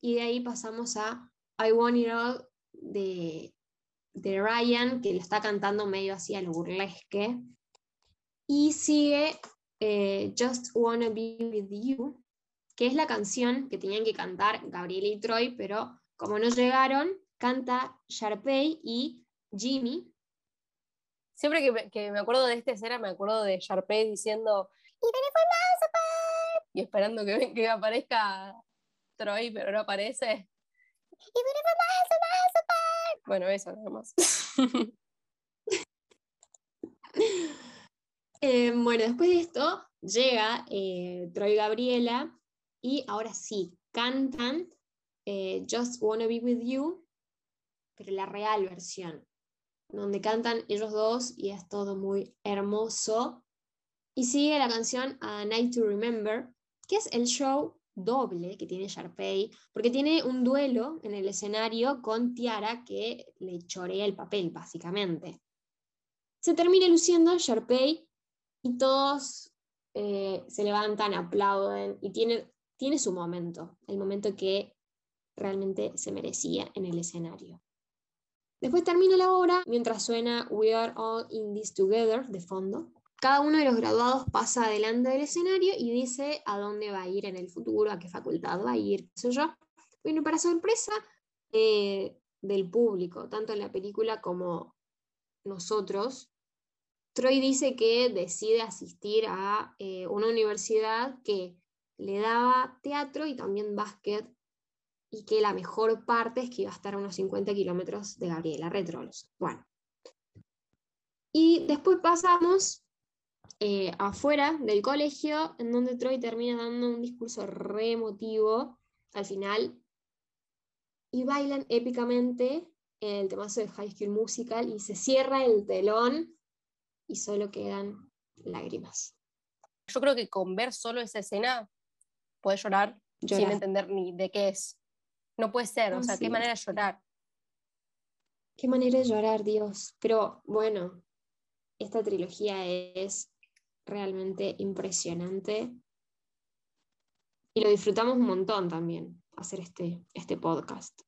y de ahí pasamos a I Want It All de, de Ryan que lo está cantando medio así a lo burlesque y sigue eh, Just Wanna Be With You, que es la canción que tenían que cantar Gabriela y Troy, pero como no llegaron, canta Sharpay y Jimmy. Siempre que me, acuerdo de esta escena, me acuerdo de Sharpay diciendo y esperando que, que aparezca Troy, pero no aparece. Bueno, eso nada más. Eh, bueno, después de esto llega eh, Troy Gabriela y ahora sí, cantan eh, Just Wanna Be With You, pero la real versión, donde cantan ellos dos y es todo muy hermoso. Y sigue la canción A Night to Remember, que es el show doble que tiene Sharpay, porque tiene un duelo en el escenario con Tiara que le chorea el papel, básicamente. Se termina luciendo Sharpay y todos eh, se levantan, aplauden y tiene, tiene su momento, el momento que realmente se merecía en el escenario. Después termina la obra mientras suena We Are All in This Together de fondo. Cada uno de los graduados pasa adelante del escenario y dice a dónde va a ir en el futuro, a qué facultad va a ir, qué sé yo. Bueno, para sorpresa eh, del público, tanto en la película como nosotros, Troy dice que decide asistir a eh, una universidad que le daba teatro y también básquet, y que la mejor parte es que iba a estar a unos 50 kilómetros de Gabriela Retrolos. Bueno. Y después pasamos eh, afuera del colegio, en donde Troy termina dando un discurso re emotivo al final, y bailan épicamente el temazo de High School Musical, y se cierra el telón y solo quedan lágrimas. Yo creo que con ver solo esa escena puedes llorar, sin entender ni de qué es. No puede ser, o No, sea, qué manera de llorar. Qué manera de llorar, Dios. Pero bueno, esta trilogía es realmente impresionante. Y lo disfrutamos un montón también, hacer este, este podcast.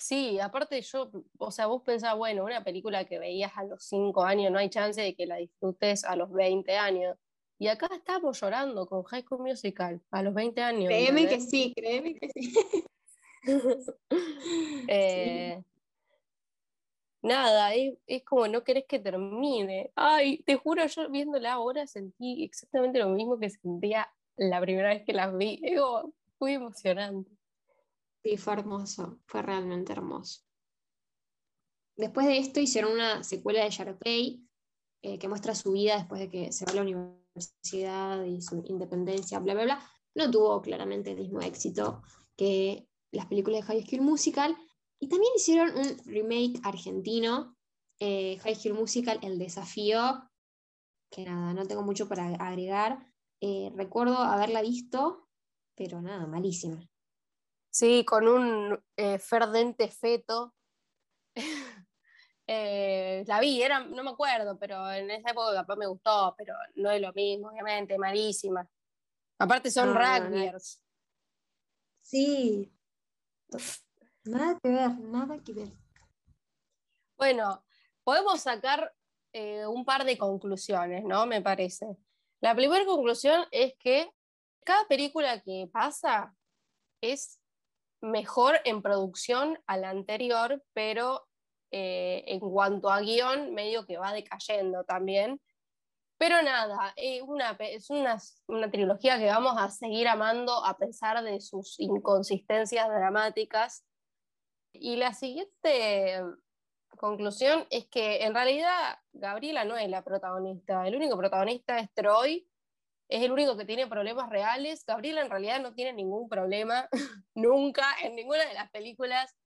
Sí, aparte yo, o sea, vos pensás, bueno, una película que veías a los 5 años, no hay chance de que la disfrutes a los 20 años. Y acá estamos llorando con High School Musical a los 20 años. Créeme que sí, créeme que sí. Eh, Nada, es, es como no querés que termine. Ay, te juro, yo viéndola ahora sentí exactamente lo mismo que sentía la primera vez que las vi. Es muy emocionante. Sí, fue hermoso, fue realmente hermoso. Después de esto hicieron una secuela de Sharpay eh, que muestra su vida después de que se va a la universidad y su independencia, bla, bla, bla. No tuvo claramente el mismo éxito que las películas de High School Musical. Y también hicieron un remake argentino, eh, High School Musical, El Desafío, que nada, no tengo mucho para agregar. Eh, recuerdo haberla visto, pero nada, malísima. Sí, con un eh, ferdente feto. Eh, la vi, era, no me acuerdo, pero en esa época capaz me gustó, pero no es lo mismo, obviamente, malísima. Aparte son no. rugbyers. Sí. Nada que ver, nada que ver. Bueno, podemos sacar eh, un par de conclusiones, ¿no? Me parece. La primera conclusión es que cada película que pasa es mejor en producción a la anterior, pero eh, en cuanto a guion, medio que va decayendo también. Pero nada, eh, una es una, una trilogía que vamos a seguir amando a pesar de sus inconsistencias dramáticas. Y la siguiente conclusión es que en realidad Gabriela no es la protagonista, el único protagonista es Troy, es el único que tiene problemas reales. Gabriela en realidad no tiene ningún problema, nunca, en ninguna de las películas.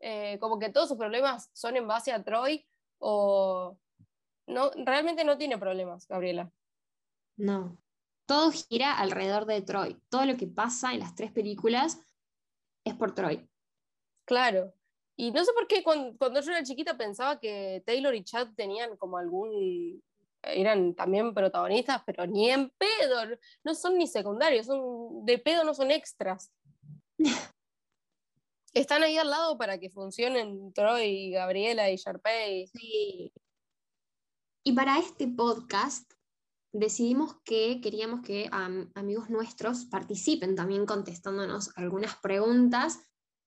Eh, como que todos sus problemas son en base a Troy o no, realmente no tiene problemas, Gabriela. No. Todo gira alrededor de Troy. Todo lo que pasa en las tres películas es por Troy. Claro. Y no sé por qué cuando, cuando yo era chiquita pensaba que Taylor y Chad tenían como algún... eran también protagonistas, pero ni en pedo, no son ni secundarios, son de pedo no son extras. Están ahí al lado para que funcionen Troy, Gabriela y Sharpay. Sí. Y para este podcast decidimos que queríamos que am, amigos nuestros participen también contestándonos algunas preguntas,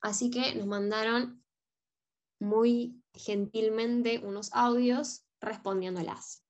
así que nos mandaron muy gentilmente unos audios respondiéndolas.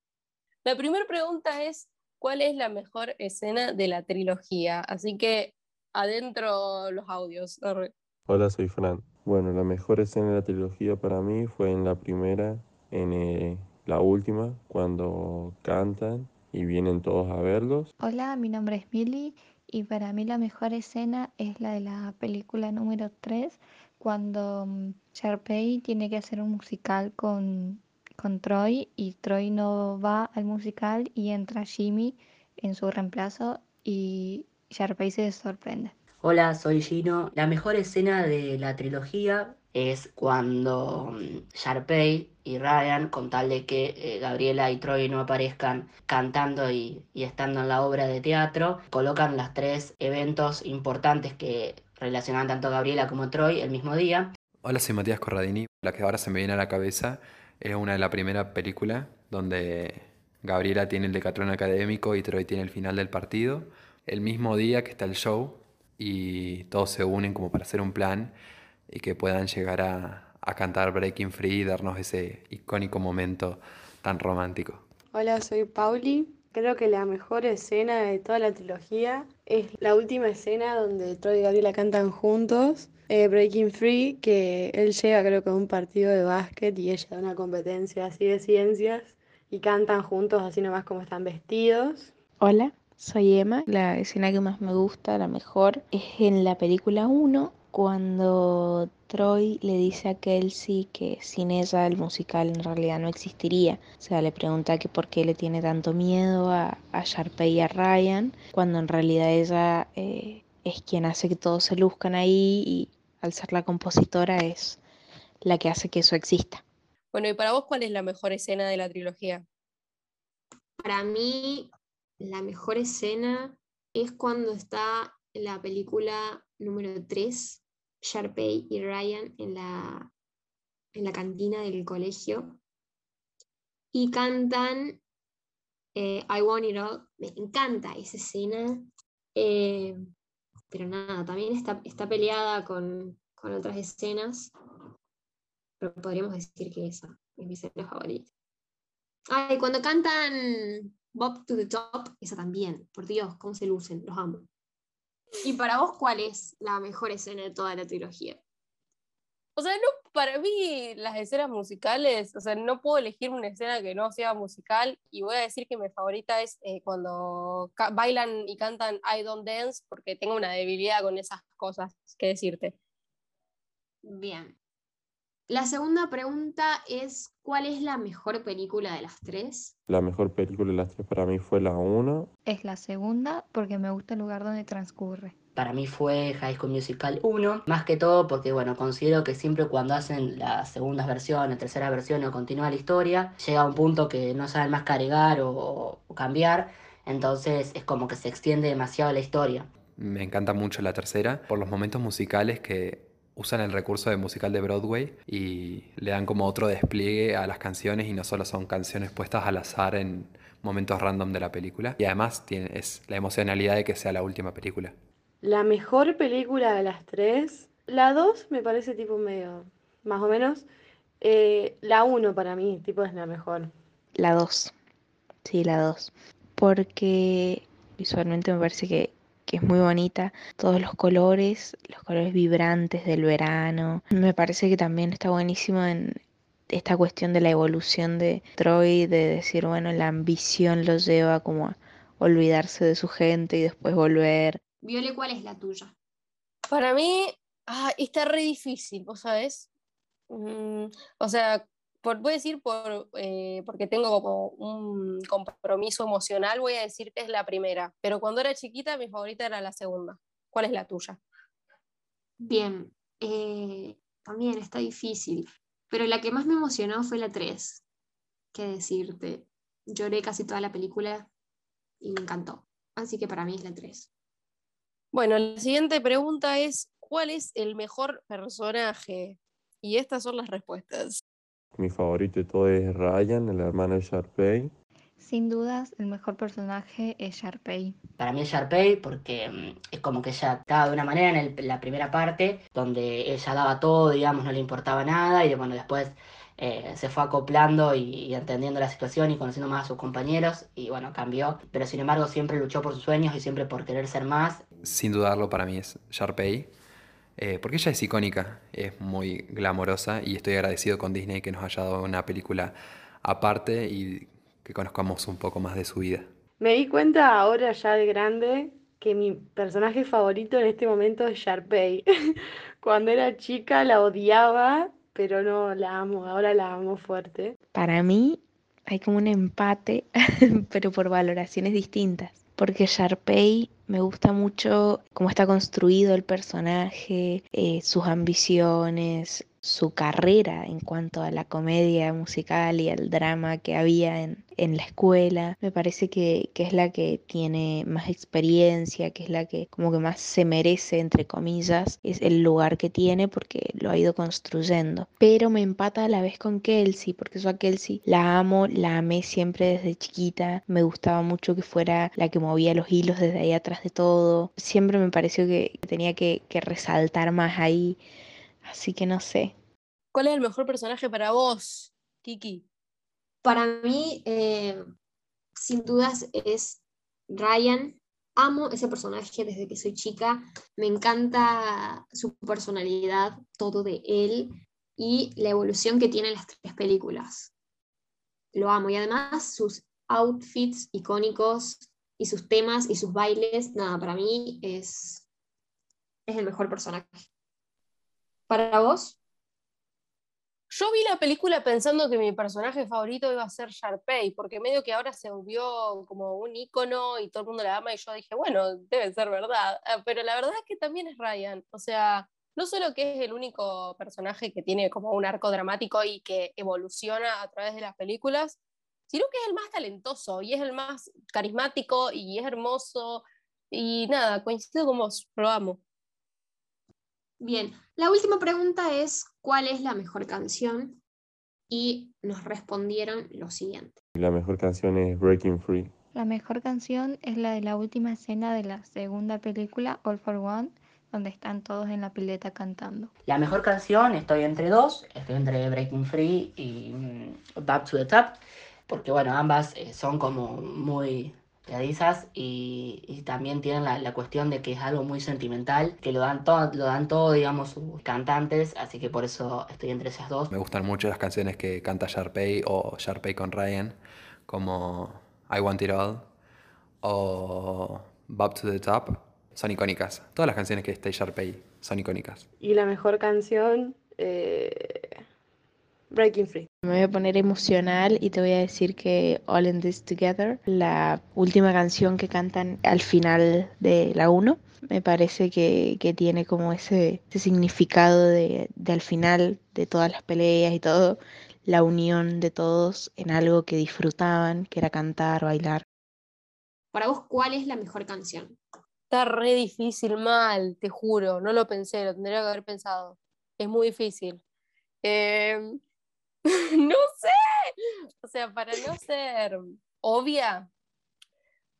La primera pregunta es, ¿cuál es la mejor escena de la trilogía? Así que adentro los audios. arre. Hola, soy Fran. Bueno, la mejor escena de la trilogía para mí fue en la primera, en eh, la última, cuando cantan y vienen todos a verlos. Hola, mi nombre es Mili y para mí la mejor escena es la de la película número 3, cuando mm, Sharpay tiene que hacer un musical con, con Troy y Troy no va al musical y entra Jimmy en su reemplazo y Sharpay se sorprende. Hola, soy Gino. La mejor escena de la trilogía es cuando mm, Sharpay y Ryan, con tal de que eh, Gabriela y Troy no aparezcan cantando y, y estando en la obra de teatro, colocan los tres eventos importantes que relacionan tanto a Gabriela como a Troy el mismo día. Hola, soy Matías Corradini. La que ahora se me viene a la cabeza es una de la primera película donde Gabriela tiene el decatlón académico y Troy tiene el final del partido. El mismo día que está el show y todos se unen como para hacer un plan y que puedan llegar a, a cantar Breaking Free y darnos ese icónico momento tan romántico. Hola, soy Pauli. Creo que la mejor escena de toda la trilogía es la última escena donde Troy y Gabriela cantan juntos, eh, Breaking Free, que él llega creo que a un partido de básquet y ella a una competencia así de ciencias y cantan juntos así nomás como están vestidos. Hola, soy Emma. La escena que más me gusta, la mejor, es en la película 1, cuando Troy le dice a Kelsey que sin ella el musical en realidad no existiría. O sea, le pregunta que por qué le tiene tanto miedo a, a y a Ryan, cuando en realidad ella eh, es quien hace que todos se luzcan ahí y al ser la compositora es la que hace que eso exista. Bueno, ¿y para vos cuál es la mejor escena de la trilogía? Para mí, la mejor escena es cuando está en la película número 3, Sharpay y Ryan en la, en la cantina del colegio y cantan eh, I Want It All. Me encanta esa escena, eh, pero nada, también está, está peleada con, con otras escenas, pero podríamos decir que esa es mi escena favorita. Ay, cuando cantan Bob to the Top, esa también. Por Dios, cómo se lucen, los amo. ¿Y para vos cuál es la mejor escena de toda la trilogía? O sea, no, para mí las escenas musicales, o sea, no puedo elegir una escena que no sea musical y voy a decir que mi favorita es eh, cuando bailan y cantan I Don't Dance porque tengo una debilidad con esas cosas que decirte. Bien. La segunda pregunta es, ¿cuál es la mejor película de las tres? La mejor película de las tres para mí fue la 1. Es la segunda porque me gusta el lugar donde transcurre. Para mí fue High School Musical 1, más que todo porque, bueno, considero que siempre cuando hacen las segundas versiones, tercera versión o continúa la historia, llega a un punto que no saben más cargar o, o cambiar, entonces es como que se extiende demasiado la historia. Me encanta mucho la tercera por los momentos musicales que usan el recurso de musical de Broadway y le dan como otro despliegue a las canciones y no solo son canciones puestas al azar en momentos random de la película. Y además es la emocionalidad de que sea la última película. La mejor película de las tres, la 2 me parece tipo medio, más o menos. Eh, la 1 para mí, tipo es la mejor. La 2. Sí, la 2. Porque visualmente me parece que, que es muy bonita. Todos los colores, los colores vibrantes del verano. Me parece que también está buenísimo en esta cuestión de la evolución de Troy, de decir, bueno, la ambición lo lleva como a olvidarse de su gente y después volver. Viole, ¿cuál es la tuya? Para mí, ah, está re difícil, ¿vos sabés? Mm, o sea, por, voy a decir por, eh, porque tengo como un compromiso emocional, voy a decir que es la primera. Pero cuando era chiquita, mi favorita era la segunda. ¿Cuál es la tuya? Bien, eh, también está difícil, pero la que más me emocionó fue la 3. ¿Qué decirte? Lloré casi toda la película y me encantó. Así que para mí es la 3. Bueno, la siguiente pregunta es, ¿cuál es el mejor personaje? Y estas son las respuestas. Mi favorito de todo es Ryan, el hermano de Sharpay. Sin dudas, el mejor personaje es Sharpay. Para mí es Sharpay porque mm, es como que ella estaba de una manera en, el- la primera parte, donde ella daba todo, digamos, no le importaba nada, y bueno, después eh, se fue acoplando y, y entendiendo la situación y conociendo más a sus compañeros, y bueno, cambió, pero sin embargo siempre luchó por sus sueños y siempre por querer ser más. Sin dudarlo, para mí es Sharpay. eh, porque ella es icónica, es muy glamorosa y estoy agradecido con Disney que nos haya dado una película aparte y que conozcamos un poco más de su vida. Me di cuenta ahora ya de grande que mi personaje favorito en este momento es Sharpay. Cuando era chica la odiaba, pero no la amo, ahora la amo fuerte. Para mí hay como un empate, pero por valoraciones distintas. Porque Sharpay me gusta mucho cómo está construido el personaje, eh, sus ambiciones, su carrera en cuanto a la comedia musical y el drama que había en, en la escuela. Me parece que, que es la que tiene más experiencia, que es la que como que más se merece, entre comillas, es el lugar que tiene porque lo ha ido construyendo. Pero me empata a la vez con Kelsey, porque yo a Kelsey la amo, la amé siempre desde chiquita. Me gustaba mucho que fuera la que movía los hilos desde ahí atrás de todo. Siempre me pareció que tenía que, que resaltar más ahí. Así que no sé. ¿Cuál es el mejor personaje para vos, Kiki? Para mí, eh, sin dudas, es Ryan. Amo ese personaje desde que soy chica. Me encanta su personalidad, todo de él y la evolución que tiene en las tres películas. Lo amo. Y además sus outfits icónicos y sus temas y sus bailes, nada, para mí es, es el mejor personaje. ¿Para vos? Yo vi la película pensando que mi personaje favorito iba a ser Sharpay, porque medio que ahora se volvió como un ícono y todo el mundo la ama y yo dije, bueno, debe ser verdad, Ah, pero la verdad es que también es Ryan, o sea, no solo que es el único personaje que tiene como un arco dramático y que evoluciona a través de las películas, sino que es el más talentoso y es el más carismático y es hermoso y nada, coincido con vos, lo amo. Bien, la última pregunta es, ¿cuál es la mejor canción? Y nos respondieron lo siguiente. La mejor canción es Breaking Free. La mejor canción es la de la última escena de la segunda película, All for One, donde están todos en la pileta cantando. La mejor canción, estoy entre dos, estoy entre Breaking Free y mm, Back to the Top, porque bueno, ambas eh, son como muy y también tienen la, la cuestión de que es algo muy sentimental, que lo dan todo, lo dan todo, digamos, sus cantantes, así que por eso estoy entre esas dos. Me gustan mucho las canciones que canta Sharpay o Sharpay con Ryan, como I Want It All o Bob to the Top. Son icónicas. Todas las canciones que está Sharpay son icónicas. Y la mejor canción, eh, Breaking Free. Me voy a poner emocional y te voy a decir que All in This Together, la última canción que cantan al final de la 1, me parece que, que tiene como ese, ese significado de, de al final de todas las peleas y todo, la unión de todos en algo que disfrutaban, que era cantar, bailar. Para vos, ¿cuál es la mejor canción? Está re difícil, mal, te juro, no lo pensé, lo tendría que haber pensado. Es muy difícil. Em, no sé, o sea, para no ser obvia,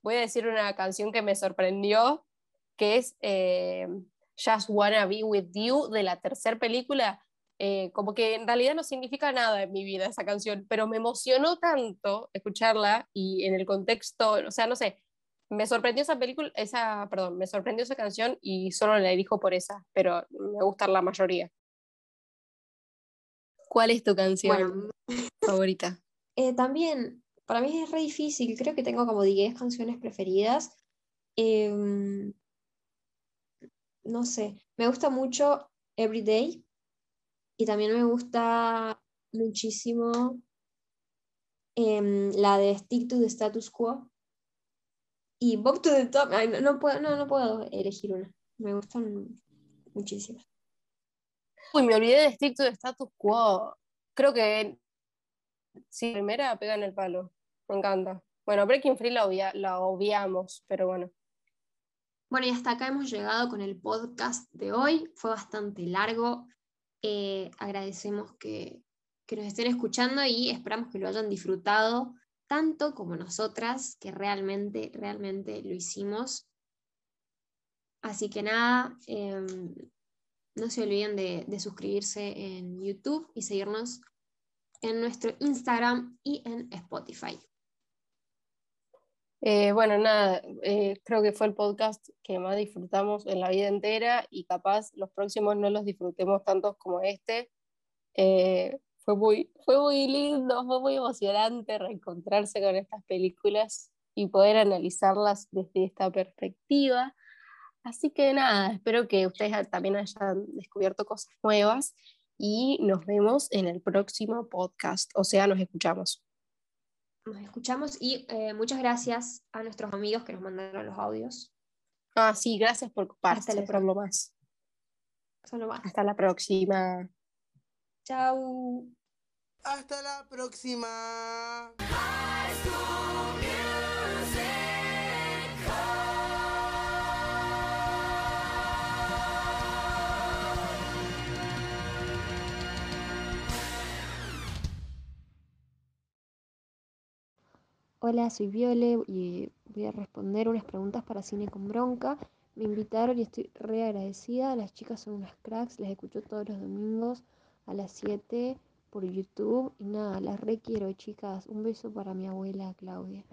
voy a decir una canción que me sorprendió, que es eh, Just Wanna Be With You de la tercera película. Eh, como que en realidad no significa nada en mi vida esa canción, pero me emocionó tanto escucharla y en el contexto, o sea, no sé, me sorprendió esa película, esa, perdón, me sorprendió esa canción y solo la elijo por esa, pero me gusta la mayoría. ¿Cuál es tu canción Bueno, favorita? eh, también, para mí es re difícil, creo que tengo como 10 canciones preferidas. Em, no sé, me gusta mucho Everyday y también me gusta muchísimo em, la de Stick to the Status Quo y Bob to the Top. Ay, no, no puedo, no, no puedo elegir una, me gustan muchísimas. Uy, me olvidé de Stick to Status Quo. Creo que sí, primera pega en el palo. Me encanta. Bueno, Breaking Free la, obvia- la obviamos, pero bueno. Bueno, y hasta acá hemos llegado con el podcast de hoy. Fue bastante largo. Eh, agradecemos que, que nos estén escuchando y esperamos que lo hayan disfrutado tanto como nosotras, que realmente, realmente lo hicimos. Así que nada, em, no se olviden de, suscribirse en YouTube y seguirnos en nuestro Instagram y en Spotify. Eh, bueno, nada, eh, creo que fue el podcast que más disfrutamos en la vida entera y capaz los próximos no los disfrutemos tantos como este. Eh, fue, muy, fue muy lindo, fue muy emocionante reencontrarse con estas películas y poder analizarlas desde esta perspectiva. Así que nada, espero que ustedes también hayan descubierto cosas nuevas y nos vemos en el próximo podcast, o sea, nos escuchamos. Nos escuchamos y eh, muchas gracias a nuestros amigos que nos mandaron los audios. Ah, sí, gracias por Hasta la participarlo más. Solo más. Hasta la próxima. Chao. Hasta la próxima. Hola, soy Viole y voy a responder unas preguntas para Cine con Bronca. Me invitaron y estoy re agradecida. Las chicas son unas cracks, las escucho todos los domingos a las 7 por YouTube. Y nada, las requiero, chicas. Un beso para mi abuela Claudia.